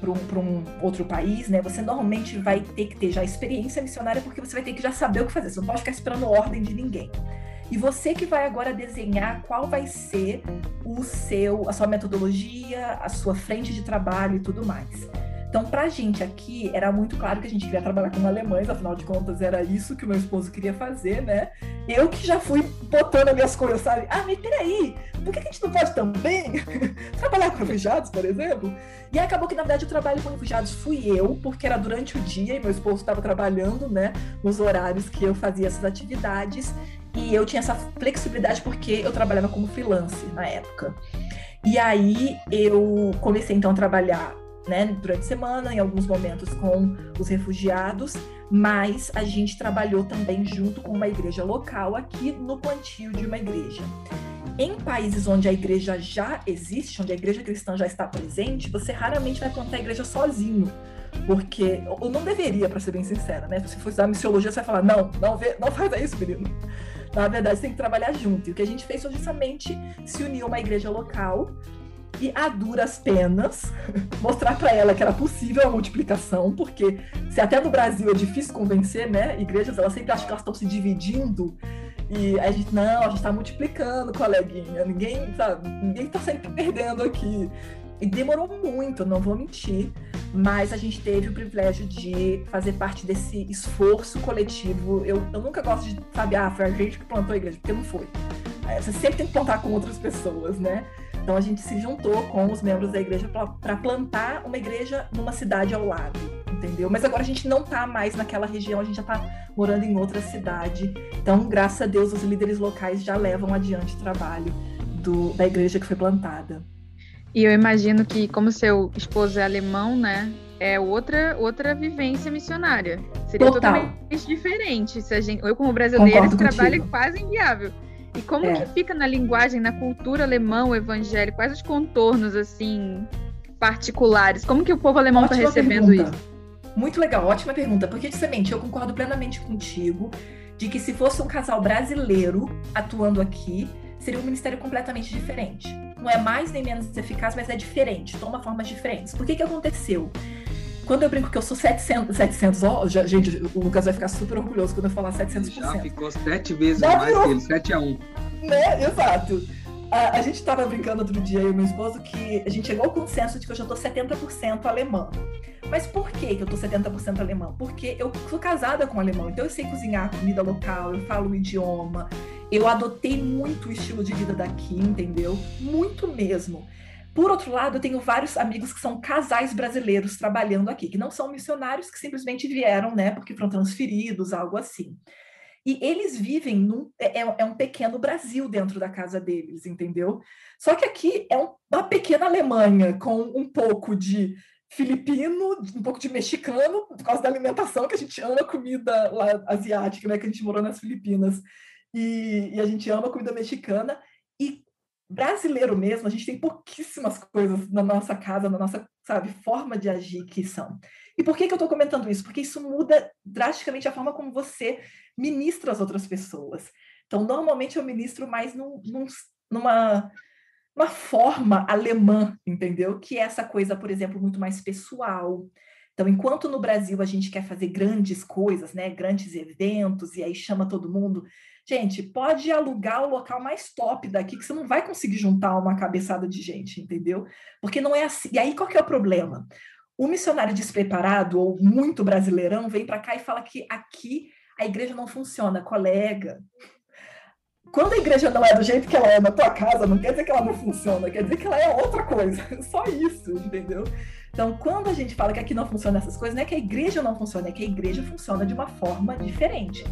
para um, um, outro país, né? Você normalmente vai ter que ter já experiência missionária, porque você vai ter que já saber o que fazer. Você não pode ficar esperando ordem de ninguém. E você que vai agora desenhar qual vai ser o seu, a sua metodologia, a sua frente de trabalho e tudo mais. Então, para a gente aqui, era muito claro que a gente queria trabalhar com alemães, afinal de contas, era isso que o meu esposo queria fazer, né? Eu que já fui botando as minhas coisas, sabe? Ah, mas peraí, por que a gente não pode também trabalhar com refugiados, por exemplo? E acabou que, na verdade, o trabalho com refugiados fui eu, porque era durante o dia e meu esposo estava trabalhando, né, nos horários que eu fazia essas atividades. E eu tinha essa flexibilidade porque eu trabalhava como freelance na época. E aí eu comecei então a trabalhar né, durante a semana, em alguns momentos com os refugiados, mas a gente trabalhou também junto com uma igreja local aqui no plantio de uma igreja. Em países onde a igreja já existe, onde a igreja cristã já está presente, você raramente vai plantar a igreja sozinho. Porque, ou não deveria, para ser bem sincera, né? Se você for estudar missiologia, você vai falar: não, não, vê, não faz isso, menino. Na verdade, você tem que trabalhar junto. E o que a gente fez foi justamente se unir a uma igreja local e a duras penas mostrar para ela que era possível a multiplicação, porque se até no Brasil é difícil convencer, né? Igrejas, elas sempre acham que elas estão se dividindo e a gente, não, a gente está multiplicando, coleguinha, ninguém, sabe, ninguém está sempre perdendo aqui. E demorou muito, não vou mentir, mas a gente teve o privilégio de fazer parte desse esforço coletivo. Eu, eu nunca gosto de, sabe, ah, foi a gente que plantou a igreja, porque não foi. É, você sempre tem que plantar com outras pessoas, né? Então a gente se juntou com os membros da igreja para plantar uma igreja numa cidade ao lado, entendeu? Mas agora a gente não está mais naquela região, a gente já está morando em outra cidade. Então, graças a Deus, os líderes locais já levam adiante o trabalho do, da igreja que foi plantada. E eu imagino que, como seu esposo é alemão, né? É outra, outra vivência missionária. Seria Total. totalmente diferente. Se a gente, eu, como brasileira, esse trabalho é quase inviável. E como é. que fica na linguagem, na cultura alemã, o evangelho? Quais os contornos, assim, particulares? Como que o povo alemão está recebendo pergunta. isso? Muito legal, ótima pergunta. Porque, justamente, eu concordo plenamente contigo de que se fosse um casal brasileiro atuando aqui, seria um ministério completamente diferente. Não é mais nem menos eficaz, mas é diferente, toma formas diferentes. Por que que aconteceu? Quando eu brinco que eu sou 700, 700 ó, gente, o Lucas vai ficar super orgulhoso quando eu falar 700%. Já ficou sete vezes já mais virou, que ele, 7 a 1. Né, exato. A, a gente estava brincando outro dia, eu e meu esposo, que a gente chegou ao consenso de que eu já tô 70% alemã. Mas por que, eu tô 70% alemã? Porque eu sou casada com um alemão, então eu sei cozinhar comida local, eu falo o idioma, eu adotei muito o estilo de vida daqui, entendeu? Muito mesmo. Por outro lado, eu tenho vários amigos que são casais brasileiros trabalhando aqui, que não são missionários, que simplesmente vieram, né, porque foram transferidos, algo assim. E eles vivem num. É, é, é um pequeno Brasil dentro da casa deles, entendeu? Só que aqui é um, uma pequena Alemanha com um pouco de filipino, um pouco de mexicano, por causa da alimentação, que a gente ama comida lá asiática, né? Que a gente morou nas Filipinas. E, e a gente ama comida mexicana. E brasileiro mesmo, a gente tem pouquíssimas coisas na nossa casa, na nossa, sabe, forma de agir que são. E por que, que eu estou comentando isso? Porque isso muda drasticamente a forma como você ministra as outras pessoas. Então, normalmente eu ministro mais num, num, numa uma forma alemã, entendeu? Que é essa coisa, por exemplo, muito mais pessoal. Então, enquanto no Brasil a gente quer fazer grandes coisas, né, grandes eventos, e aí chama todo mundo, Gente, pode alugar o local mais top daqui, que você não vai conseguir juntar uma cabeçada de gente, entendeu? Porque não é assim. E aí, qual que é o problema? O missionário despreparado ou muito brasileirão vem para cá e fala que aqui a igreja não funciona, colega. Quando a igreja não é do jeito que ela é na tua casa, não quer dizer que ela não funciona, quer dizer que ela é outra coisa. Só isso, entendeu? Então, quando a gente fala que aqui não funciona essas coisas, não é que a igreja não funciona, é que a igreja funciona de uma forma diferente.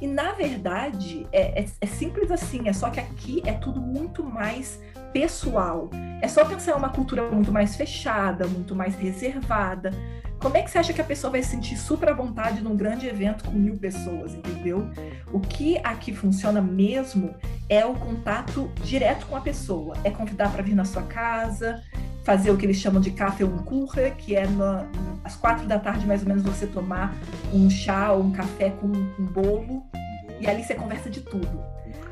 E na verdade é, é, é, simples assim, é só que aqui é tudo muito mais pessoal. É só pensar em uma cultura muito mais fechada, muito mais reservada. Como é que você acha que a pessoa vai se sentir super à vontade num grande evento com mil pessoas, entendeu? O que aqui funciona mesmo é o contato direto com a pessoa. É convidar para vir na sua casa, fazer o que eles chamam de café um curra, que é na, às quatro da tarde, mais ou menos, você tomar um chá ou um café com um bolo, e ali você conversa de tudo.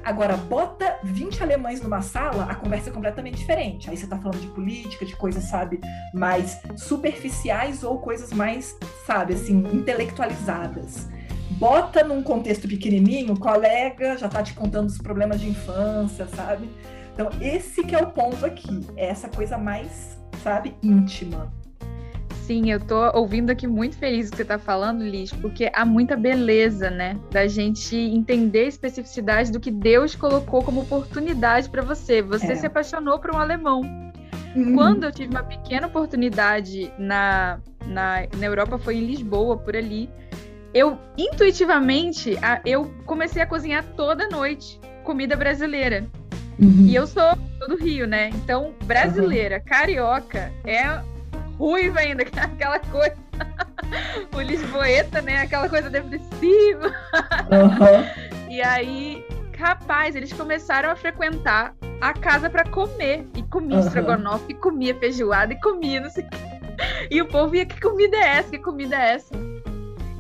Agora, bota 20 alemães numa sala, a conversa é completamente diferente. Aí você tá falando de política, de coisas, sabe, mais superficiais ou coisas mais, sabe, assim, intelectualizadas. Bota num contexto pequenininho, colega já tá te contando os problemas de infância, sabe? Então, esse que é o ponto aqui, é essa coisa mais, sabe, íntima. Sim, eu tô ouvindo aqui muito feliz o que você tá falando, Liz, porque há muita beleza, né, da gente entender a especificidade do que Deus colocou como oportunidade para você. Você é. se apaixonou por um alemão. Uhum. Quando eu tive uma pequena oportunidade na, na, na Europa, foi em Lisboa, por ali, eu intuitivamente eu comecei a cozinhar toda noite comida brasileira. Uhum. E eu sou do Rio, né? Então, brasileira, uhum. carioca, é ruiva ainda, aquela coisa. o Lisboeta, né? Aquela coisa depressiva. Uhum. e aí, rapaz, eles começaram a frequentar a casa para comer. E comia uhum. estrogonofe, e comia feijoada, e comia não sei o que. E o povo ia, que comida é essa? Que comida é essa?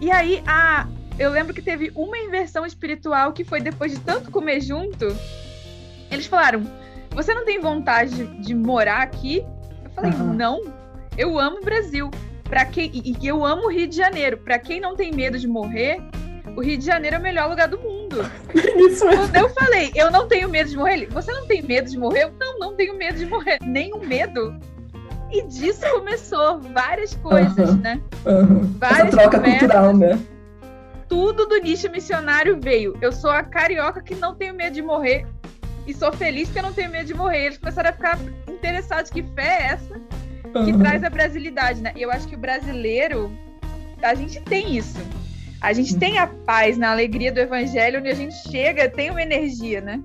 E aí, a, eu lembro que teve uma inversão espiritual que foi depois de tanto comer junto. Eles falaram: Você não tem vontade de, de morar aqui? Eu falei: uhum. Não eu amo o Brasil. Para quem e eu amo o Rio de Janeiro. Para quem não tem medo de morrer, o Rio de Janeiro é o melhor lugar do mundo. Isso. Quando eu falei, eu não tenho medo de morrer, ele, você não tem medo de morrer? Eu, não, não tenho medo de morrer. Nenhum medo. E disso começou várias coisas, uhum, né? Uhum. Várias Essa troca conversas, cultural, né? Tudo do nicho missionário veio. Eu sou a carioca que não tenho medo de morrer e sou feliz que eu não tenho medo de morrer. Eles começaram a ficar interessados. Que fé é essa? que uhum. traz a brasilidade, né? E eu acho que o brasileiro, a gente tem isso. A gente tem a paz na alegria do evangelho, onde a gente chega, tem uma energia, né?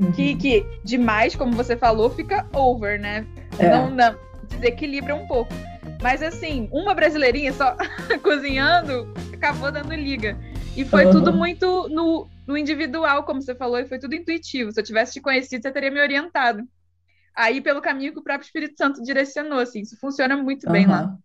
Uhum. Que, que demais, como você falou, fica over, né? É. Não, não desequilibra um pouco. Mas assim, uma brasileirinha só cozinhando acabou dando liga. E foi tudo muito no, no individual, como você falou, e foi tudo intuitivo. Se eu tivesse te conhecido, você teria me orientado aí pelo caminho que o próprio Espírito Santo direcionou, assim, isso funciona muito bem uhum. lá.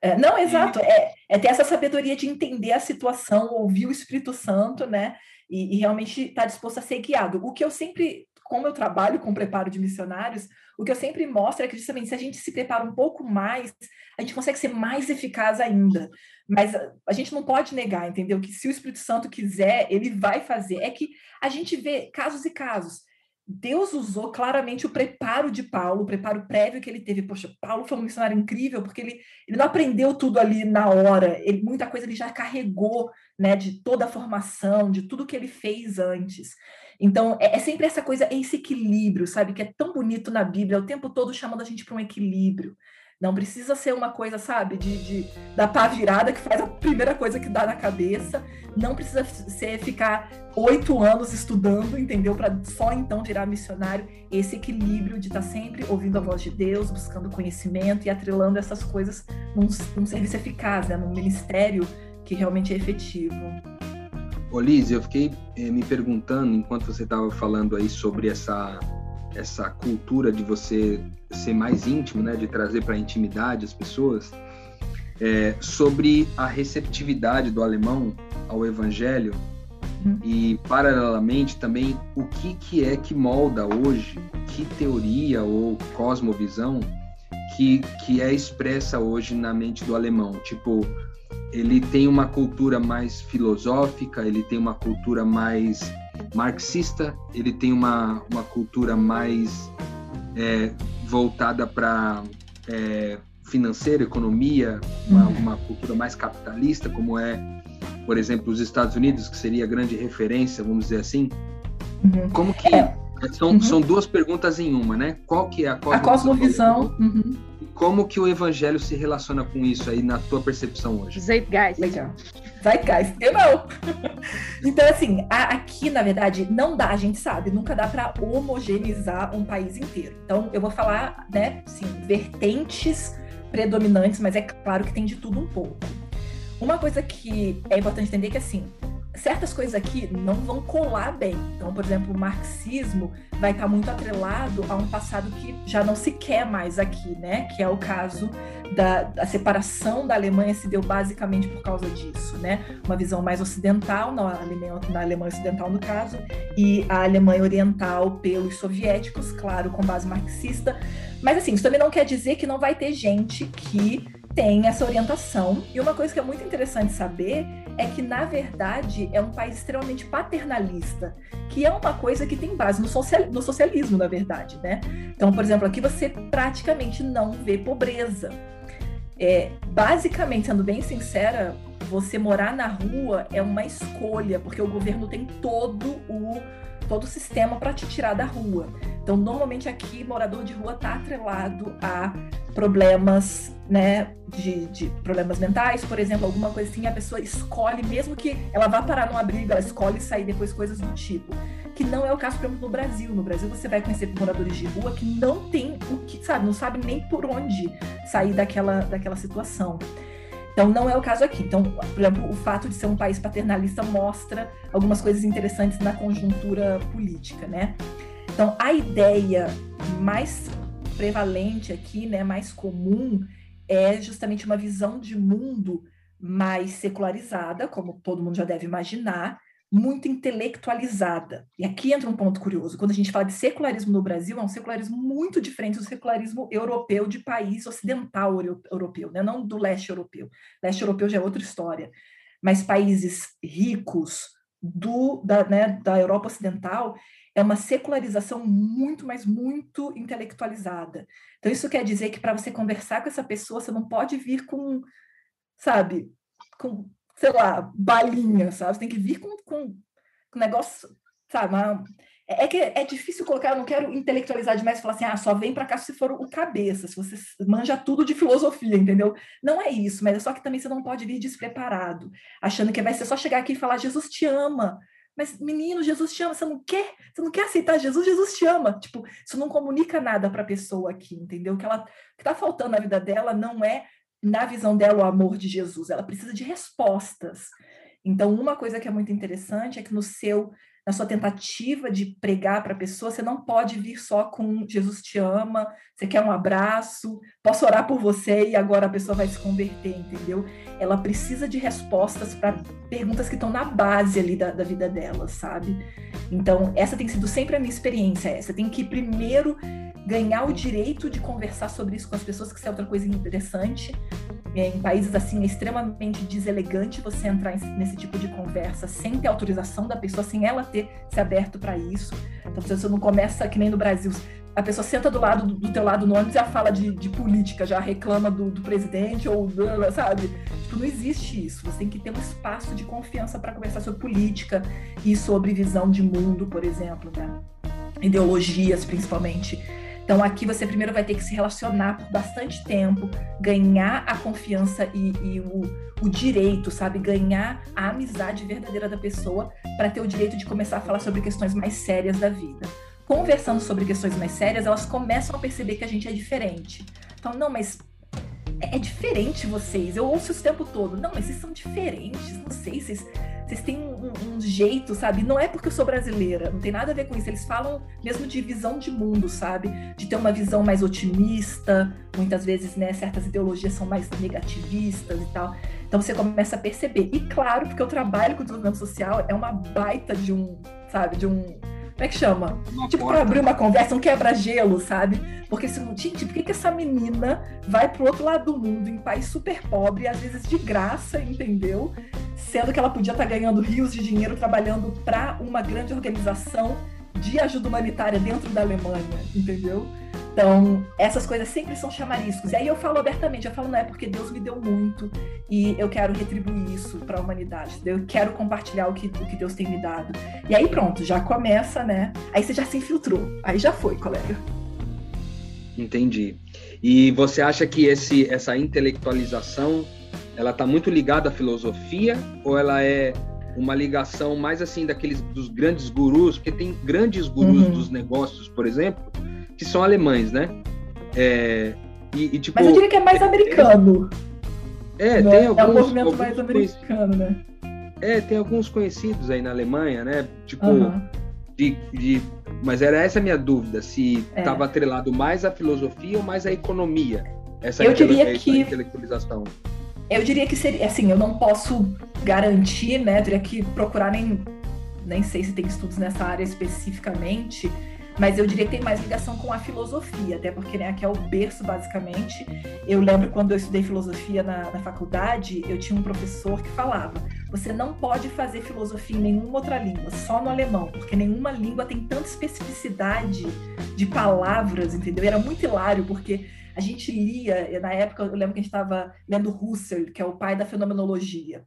É, não, exato, é, é, ter essa sabedoria de entender a situação, ouvir o Espírito Santo, né, e, e realmente estar tá disposto a ser guiado. O que eu sempre, como eu trabalho com preparo de missionários, o que eu sempre mostro é que justamente se a gente se prepara um pouco mais, a gente consegue ser mais eficaz ainda. Mas a, gente não pode negar, entendeu? Que se o Espírito Santo quiser, ele vai fazer. É que a gente vê casos e casos. Deus usou claramente o preparo de Paulo, o preparo prévio que ele teve. Poxa, Paulo foi um missionário incrível, porque ele, ele não aprendeu tudo ali na hora, ele, muita coisa ele já carregou, né, de toda a formação, de tudo que ele fez antes. Então, é, é sempre essa coisa, esse equilíbrio, sabe, que é tão bonito na Bíblia, o tempo todo chamando a gente para um equilíbrio. Não precisa ser uma coisa, sabe, de, de da pá virada que faz a primeira coisa que dá na cabeça. Não precisa ser ficar oito anos estudando, entendeu? Para só então virar missionário. Esse equilíbrio de estar tá sempre ouvindo a voz de Deus, buscando conhecimento e atrelando essas coisas num, num serviço eficaz, né? num ministério que realmente é efetivo. Ô Liz, eu fiquei eh, me perguntando, enquanto você estava falando aí sobre essa essa cultura de você ser mais íntimo, né, de trazer para a intimidade as pessoas, é, sobre a receptividade do alemão ao evangelho uhum. e, paralelamente, também o que, que é que molda hoje, que teoria ou cosmovisão que, que é expressa hoje na mente do alemão. Tipo, ele tem uma cultura mais filosófica, ele tem uma cultura mais marxista, ele tem uma, uma cultura mais é, voltada para é, financeira, economia, uma, uhum. uma, cultura mais capitalista, como é, por exemplo, os Estados Unidos, que seria a grande referência, vamos dizer assim. Uhum. Como que é. são, uhum. são duas perguntas em uma, né? Qual que é a cosmovisão? A cosmovisão. Uhum. Como que o evangelho se relaciona com isso aí na tua percepção hoje? Zeitgeist. Legal. Zeitgeist, eu não. então, assim, a, aqui, na verdade, não dá, a gente sabe, nunca dá para homogeneizar um país inteiro. Então, eu vou falar, né, sim, vertentes predominantes, mas é claro que tem de tudo um pouco. Uma coisa que é importante entender é que, assim, certas coisas aqui não vão colar bem. Então, por exemplo, o marxismo vai estar muito atrelado a um passado que já não se quer mais aqui, né? Que é o caso da, da separação da Alemanha se deu basicamente por causa disso, né? Uma visão mais ocidental, na Alemanha, na Alemanha ocidental no caso, e a Alemanha oriental pelos soviéticos, claro, com base marxista. Mas assim, isso também não quer dizer que não vai ter gente que tem essa orientação. E uma coisa que é muito interessante saber é que, na verdade, é um país extremamente paternalista, que é uma coisa que tem base no, social, no socialismo, na verdade, né? Então, por exemplo, aqui você praticamente não vê pobreza. É, basicamente, sendo bem sincera, você morar na rua é uma escolha, porque o governo tem todo o todo o sistema para te tirar da rua. Então, normalmente aqui, morador de rua está atrelado a problemas, né, de, de, problemas mentais, por exemplo, alguma coisa assim, a pessoa escolhe, mesmo que ela vá parar num abrigo, ela escolhe sair depois, coisas do tipo. Que não é o caso, por exemplo, no Brasil. No Brasil, você vai conhecer moradores de rua que não tem o que, sabe, não sabe nem por onde sair daquela, daquela situação. Então, não é o caso aqui. Então, por exemplo, o fato de ser um país paternalista mostra algumas coisas interessantes na conjuntura política, né? Então, a ideia mais prevalente aqui, né, mais comum, é justamente uma visão de mundo mais secularizada, como todo mundo já deve imaginar, muito intelectualizada. E aqui entra um ponto curioso. Quando a gente fala de secularismo no Brasil, é um secularismo muito diferente do secularismo europeu de país ocidental europeu, né? não do leste europeu. Leste europeu já é outra história. Mas países ricos do, da, né, da Europa Ocidental é uma secularização muito, mas muito intelectualizada. Então, isso quer dizer que para você conversar com essa pessoa, você não pode vir com, sabe, com sei lá, balinha, sabe? Você tem que vir com, com, com negócio, sabe? É, é que é difícil colocar, eu não quero intelectualizar demais e falar assim, ah, só vem para cá se for o cabeça, se você manja tudo de filosofia, entendeu? Não é isso, mas é só que também você não pode vir despreparado, achando que vai ser só chegar aqui e falar, Jesus te ama. Mas, menino, Jesus te ama, você não quer, você não quer aceitar Jesus, Jesus te ama. Tipo, isso não comunica nada para a pessoa aqui, entendeu? Que ela que tá faltando na vida dela não é na visão dela, o amor de Jesus. Ela precisa de respostas. Então, uma coisa que é muito interessante é que no seu na sua tentativa de pregar para a pessoa, você não pode vir só com Jesus te ama, você quer um abraço, posso orar por você e agora a pessoa vai se converter, entendeu? Ela precisa de respostas para perguntas que estão na base ali da, da vida dela, sabe? Então, essa tem sido sempre a minha experiência. Você tem que primeiro ganhar o direito de conversar sobre isso com as pessoas, que isso é outra coisa interessante. É, em países assim é extremamente deselegante você entrar nesse tipo de conversa sem ter autorização da pessoa, sem ela ter se aberto para isso. Então você não começa que nem no Brasil, a pessoa senta do lado do, do teu lado no ônibus e já fala de, de política, já reclama do, do presidente ou sabe? Tipo, não existe isso. Você tem que ter um espaço de confiança para conversar sobre política e sobre visão de mundo, por exemplo, né? Ideologias, principalmente. Então, aqui você primeiro vai ter que se relacionar por bastante tempo, ganhar a confiança e, e o, o, direito, sabe? Ganhar a amizade verdadeira da pessoa para ter o direito de começar a falar sobre questões mais sérias da vida. Conversando sobre questões mais sérias, elas começam a perceber que a gente é diferente. Então, não, mas é, é diferente vocês. Eu ouço isso o tempo todo. Não, mas vocês são diferentes. Não sei, vocês vocês têm um, um, jeito, sabe? Não é porque eu sou brasileira, não tem nada a ver com isso. Eles falam mesmo de visão de mundo, sabe? De ter uma visão mais otimista, muitas vezes, né? Certas ideologias são mais negativistas e tal. Então você começa a perceber. E claro, porque eu trabalho com desenvolvimento social, é uma baita de um, sabe? De um como é que chama? Uma tipo, para abrir uma conversa, um quebra-gelo, sabe? Porque, assim, gente, por que, que essa menina vai pro outro lado do mundo, em país super pobre, às vezes de graça, entendeu? Sendo que ela podia estar tá ganhando rios de dinheiro trabalhando para uma grande organização de ajuda humanitária dentro da Alemanha, entendeu? Então, essas coisas sempre são chamariscos. E aí eu falo abertamente, eu falo, não é porque Deus me deu muito e eu quero retribuir isso para a humanidade. Eu quero compartilhar o que, o que Deus tem me dado. E aí pronto, já começa, né? Aí você já se infiltrou. Aí já foi, colega. Entendi. E você acha que esse, essa intelectualização, ela está muito ligada à filosofia ou ela é uma ligação mais assim daqueles dos grandes gurus, porque tem grandes gurus uhum. dos negócios, por exemplo, que são alemães, né? É, e, e, tipo, Mas eu diria que é mais americano. É, né? tem alguns, é um movimento mais americano, né? É, tem alguns conhecidos aí na Alemanha, né? Tipo, uhum. de, de, mas era essa a minha dúvida, se estava é. atrelado mais à filosofia ou mais à economia. Essa eu diria que intelectualização. Eu diria que seria, assim, eu não posso garantir, né? Eu teria que procurar nem nem sei se tem estudos nessa área especificamente, mas eu diria que tem mais ligação com a filosofia, até porque né, aqui é o berço, basicamente. Eu lembro quando eu estudei filosofia na, na faculdade, eu tinha um professor que falava: você não pode fazer filosofia em nenhuma outra língua, só no alemão, porque nenhuma língua tem tanta especificidade de palavras, entendeu? Era muito hilário, porque a gente lia, na época eu lembro que a gente estava lendo Husserl, que é o pai da fenomenologia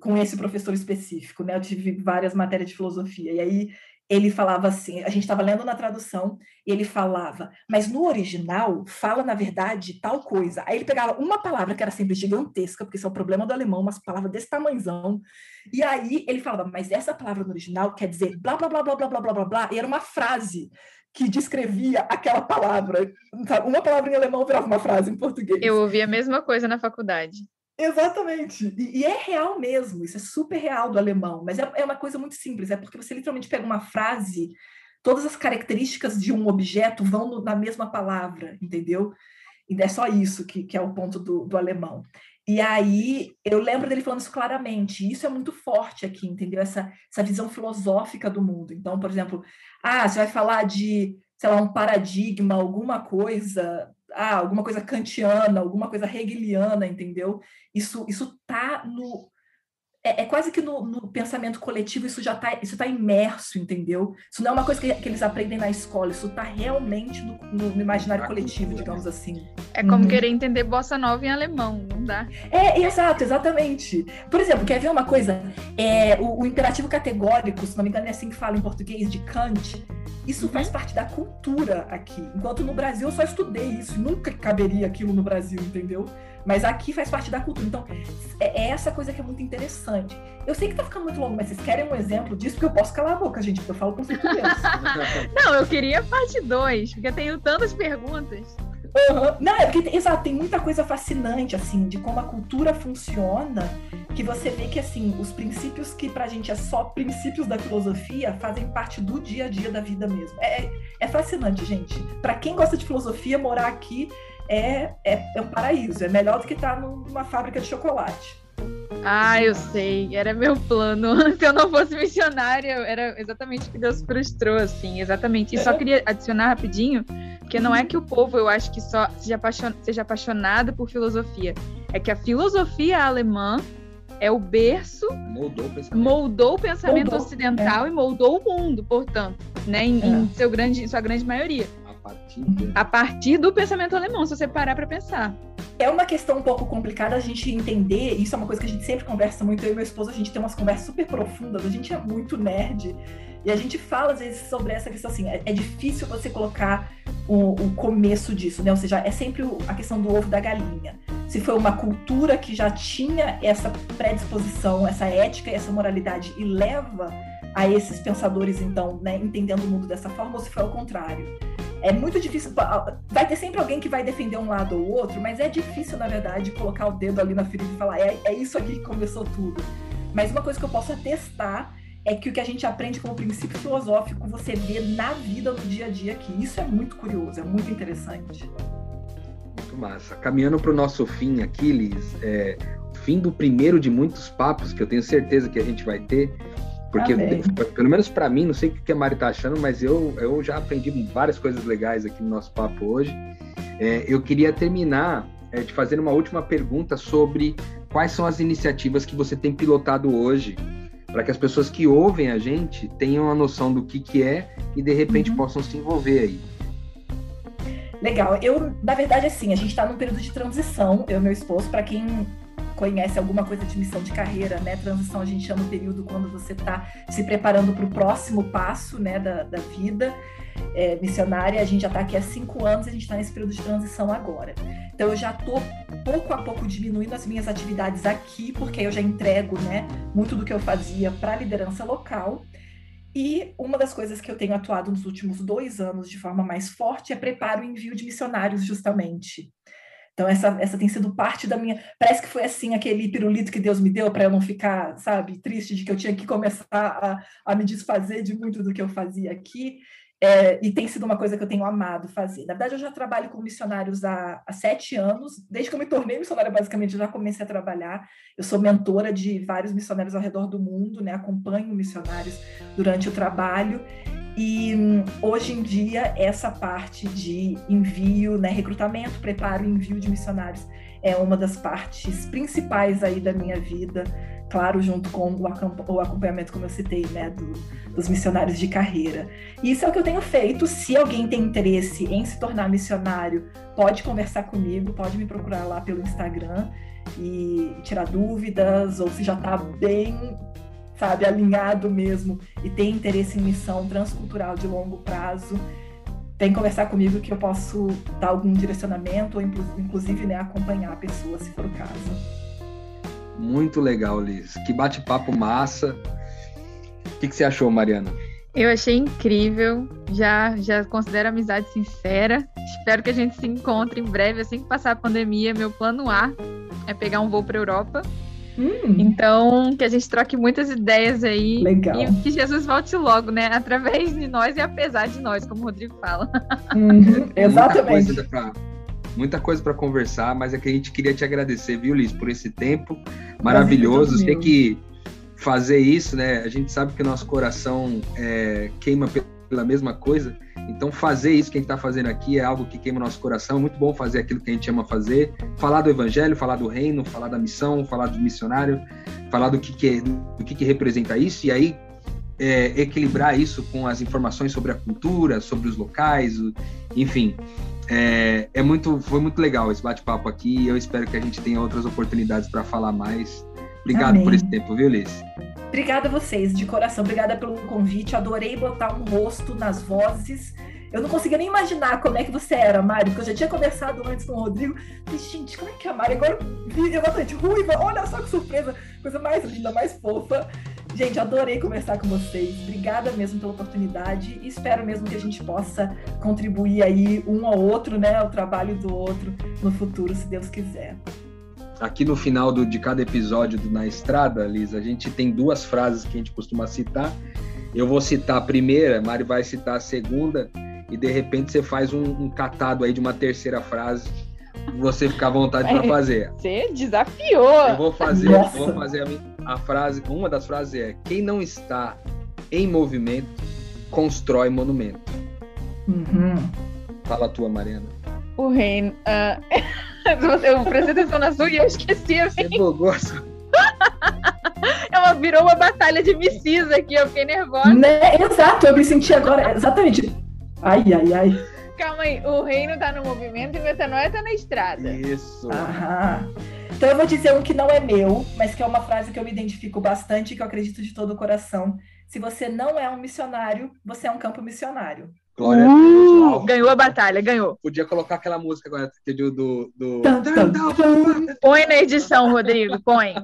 com esse professor específico, né? Eu tive várias matérias de filosofia, e aí ele falava assim, a gente estava lendo na tradução, e ele falava, mas no original fala, na verdade, tal coisa. Aí ele pegava uma palavra que era sempre gigantesca, porque isso é o problema do alemão, umas palavras desse tamanzão, e aí ele falava, mas essa palavra no original quer dizer blá, blá, blá, blá, blá, blá, blá, blá, blá, e era uma frase que descrevia aquela palavra. Uma palavra em alemão virava uma frase em português. Eu ouvi a mesma coisa na faculdade. Exatamente. E, e, é real mesmo, isso é super real do alemão, mas é, é, uma coisa muito simples, é porque você literalmente pega uma frase, todas as características de um objeto vão no, na mesma palavra, entendeu? E é só isso que, que é o ponto do, do alemão. E aí eu lembro dele falando isso claramente, isso é muito forte aqui, entendeu? Essa, essa visão filosófica do mundo. Então, por exemplo, ah, você vai falar de, sei lá, um paradigma, alguma coisa, ah, alguma coisa kantiana, alguma coisa hegeliana, entendeu? Isso isso tá no é, é quase que no, no, pensamento coletivo isso já está isso tá imerso, entendeu? Isso não é uma coisa que, que eles aprendem na escola, isso está realmente no, no, imaginário coletivo, digamos assim. É como uhum. querer entender bossa nova em alemão, não dá? É, exato, exatamente. Por exemplo, quer ver uma coisa? É, o, o imperativo categórico, se não me engano, é assim que fala em português, de Kant, isso faz parte da cultura aqui. Enquanto no Brasil eu só estudei isso, nunca caberia aquilo no Brasil, entendeu? Mas aqui faz parte da cultura. Então, é, é essa coisa que é muito interessante. Eu sei que tá ficando muito longo, mas vocês querem um exemplo disso? Porque eu posso calar a boca, gente, porque eu falo com português. Não, eu queria parte 2, porque eu tenho tantas perguntas. Uhum. Não, é porque, exato, tem muita coisa fascinante, assim, de como a cultura funciona, que você vê que, assim, os princípios que pra gente é só princípios da filosofia fazem parte do dia a dia da vida mesmo. É, é fascinante, gente. Para quem gosta de filosofia, morar aqui é, é, é um paraíso. É melhor do que estar numa fábrica de chocolate. Ah, eu sei, era meu plano. Se eu não fosse missionária, era exatamente o que Deus frustrou, assim, exatamente. E só é. queria adicionar rapidinho porque não é que o povo, eu acho que só seja, apaixon... seja apaixonado por filosofia. É que a filosofia alemã é o berço, moldou o pensamento, moldou o pensamento moldou, ocidental é. e moldou o mundo, portanto, né, em, é. em seu grande, sua grande maioria. A partir, a partir do pensamento alemão, se você parar para pensar. É uma questão um pouco complicada a gente entender, isso é uma coisa que a gente sempre conversa muito, eu e meu esposo, a gente tem umas conversas super profundas, a gente é muito nerd, e a gente fala às vezes sobre essa questão assim, é, é difícil você colocar o, o, começo disso, né? Ou seja, é sempre o, a questão do ovo da galinha. Se foi uma cultura que já tinha essa predisposição, essa ética e essa moralidade e leva a esses pensadores, então, né, entendendo o mundo dessa forma, ou se foi ao contrário. É muito difícil. Vai ter sempre alguém que vai defender um lado ou outro, mas é difícil, na verdade, colocar o dedo ali na ferida e falar: é, é isso aqui que começou tudo. Mas uma coisa que eu posso atestar é que o que a gente aprende como princípio filosófico você vê na vida no dia a dia aqui. Isso é muito curioso, é muito interessante. Muito massa. Caminhando para o nosso fim aqui, Liz, é, fim do primeiro de muitos papos que eu tenho certeza que a gente vai ter. Porque, Amém. pelo menos para mim, não sei o que a Mari tá achando, mas eu, eu já aprendi várias coisas legais aqui no nosso papo hoje. É, eu queria terminar é, te fazendo uma última pergunta sobre quais são as iniciativas que você tem pilotado hoje para que as pessoas que ouvem a gente tenham a noção do que, que é e de repente uhum. possam se envolver aí. Legal. Eu, na verdade, assim, a gente está num período de transição, eu e meu esposo, para quem conhece alguma coisa de missão de carreira, né? Transição a gente chama o período quando você está se preparando para o próximo passo, né, da, da vida é, missionária. A gente já está aqui há cinco anos, a gente está nesse período de transição agora. Então eu já estou pouco a pouco diminuindo as minhas atividades aqui, porque eu já entrego né, muito do que eu fazia para a liderança local. E uma das coisas que eu tenho atuado nos últimos dois anos de forma mais forte é preparo e envio de missionários, justamente. Então, essa, essa tem sido parte da minha. Parece que foi assim aquele pirulito que Deus me deu para eu não ficar, sabe, triste de que eu tinha que começar a, a me desfazer de muito do que eu fazia aqui. É, e tem sido uma coisa que eu tenho amado fazer. Na verdade, eu já trabalho com missionários há, há sete anos. Desde que eu me tornei missionária, basicamente, já comecei a trabalhar. Eu sou mentora de vários missionários ao redor do mundo, né? acompanho missionários durante o trabalho. E hum, hoje em dia, essa parte de envio, né, recrutamento, preparo e envio de missionários é uma das partes principais aí da minha vida claro, junto com o acompanhamento, como eu citei, né, do, dos missionários de carreira. E isso é o que eu tenho feito. Se alguém tem interesse em se tornar missionário, pode conversar comigo, pode me procurar lá pelo Instagram e tirar dúvidas, ou se já está bem, sabe, alinhado mesmo e tem interesse em missão transcultural de longo prazo, vem conversar comigo que eu posso dar algum direcionamento ou inclusive né, acompanhar a pessoa se for o caso. Muito legal, Liz. Que bate-papo massa. O que, que, você achou, Mariana? Eu achei incrível. Já, já considero a amizade sincera. Espero que a gente se encontre em breve, assim que passar a pandemia. Meu plano A é pegar um voo para Europa. Hum. Então, que a gente troque muitas ideias aí. Legal. E que Jesus volte logo, né? Através de nós e apesar de nós, como o Rodrigo fala. Uhum. Exatamente muita coisa para conversar, mas é que a gente queria te agradecer, viu, Liz, por esse tempo maravilhoso. Sei que fazer isso, né? A gente sabe que o nosso coração é, queima pela mesma coisa. Então, fazer isso que a gente está fazendo aqui é algo que queima o nosso coração. É muito bom fazer aquilo que a gente ama fazer. Falar do evangelho, falar do reino, falar da missão, falar do missionário, falar do que, que, do que, que representa isso. E aí, é, equilibrar isso com as informações sobre a cultura, sobre os locais, enfim. É, é muito, foi muito legal esse bate-papo aqui eu espero que a gente tenha outras oportunidades para falar mais. Obrigado Amém. por esse tempo, viu, Liz? Obrigada a vocês, de coração. Obrigada pelo convite. Adorei botar um rosto nas vozes. Eu não conseguia nem imaginar como é que você era, Mário, porque eu já tinha conversado antes com o Rodrigo. Falei, gente, como é que é a Mário? Agora vi exatamente ruiva, olha só que surpresa, coisa mais linda, mais fofa. Gente, adorei conversar com vocês. Obrigada mesmo pela oportunidade e espero mesmo que a gente possa contribuir aí um ao outro, né, ao trabalho do outro no futuro, se Deus quiser. Aqui no final do, de cada episódio do Na Estrada, Lisa, a gente tem duas frases que a gente costuma citar. Eu vou citar a primeira, Mário vai citar a segunda, e de repente você faz um, um catado aí de uma terceira frase você ficar à vontade para fazer. Você desafiou. Eu vou fazer, eu vou fazer a a frase, uma das frases é: quem não está em movimento constrói monumento. Uhum. Fala a tua, Mariana. O reino. Uh... eu prestei atenção na sua e eu esqueci. Você gosto. Ela virou uma batalha de MCs aqui, eu fiquei nervosa. Né? Exato, eu me senti agora. Exatamente. Ai, ai, ai. Calma aí, o reino tá no movimento e o metanoia tá na estrada. Isso. Aham. Então eu vou dizer um que não é meu, mas que é uma frase que eu me identifico bastante e que eu acredito de todo o coração. Se você não é um missionário, você é um campo missionário. Glória uh, a Deus. Ganhou a batalha, ganhou. Podia colocar aquela música agora do. do, do... Põe na edição, Rodrigo, põe.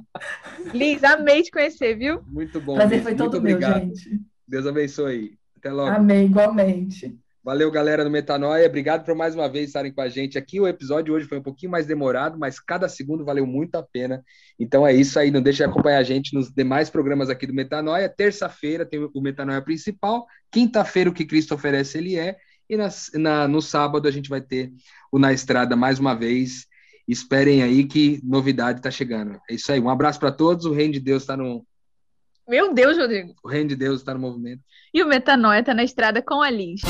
Liz, amei te conhecer, viu? Muito bom. Prazer foi todo meu, gente. Deus abençoe. Até logo. Amém, igualmente. Valeu, galera do Metanoia. Obrigado por mais uma vez estarem com a gente aqui. O episódio hoje foi um pouquinho mais demorado, mas cada segundo valeu muito a pena. Então é isso aí. Não deixe de acompanhar a gente nos demais programas aqui do Metanoia. Terça-feira tem o Metanoia principal. Quinta-feira, o que Cristo oferece, ele é. E na, na, no sábado a gente vai ter o Na Estrada mais uma vez. Esperem aí que novidade está chegando. É isso aí. Um abraço para todos. O reino de Deus está no, meu Deus, Rodrigo. O reino de Deus está no movimento. E o Metanoia está na estrada com a Liz.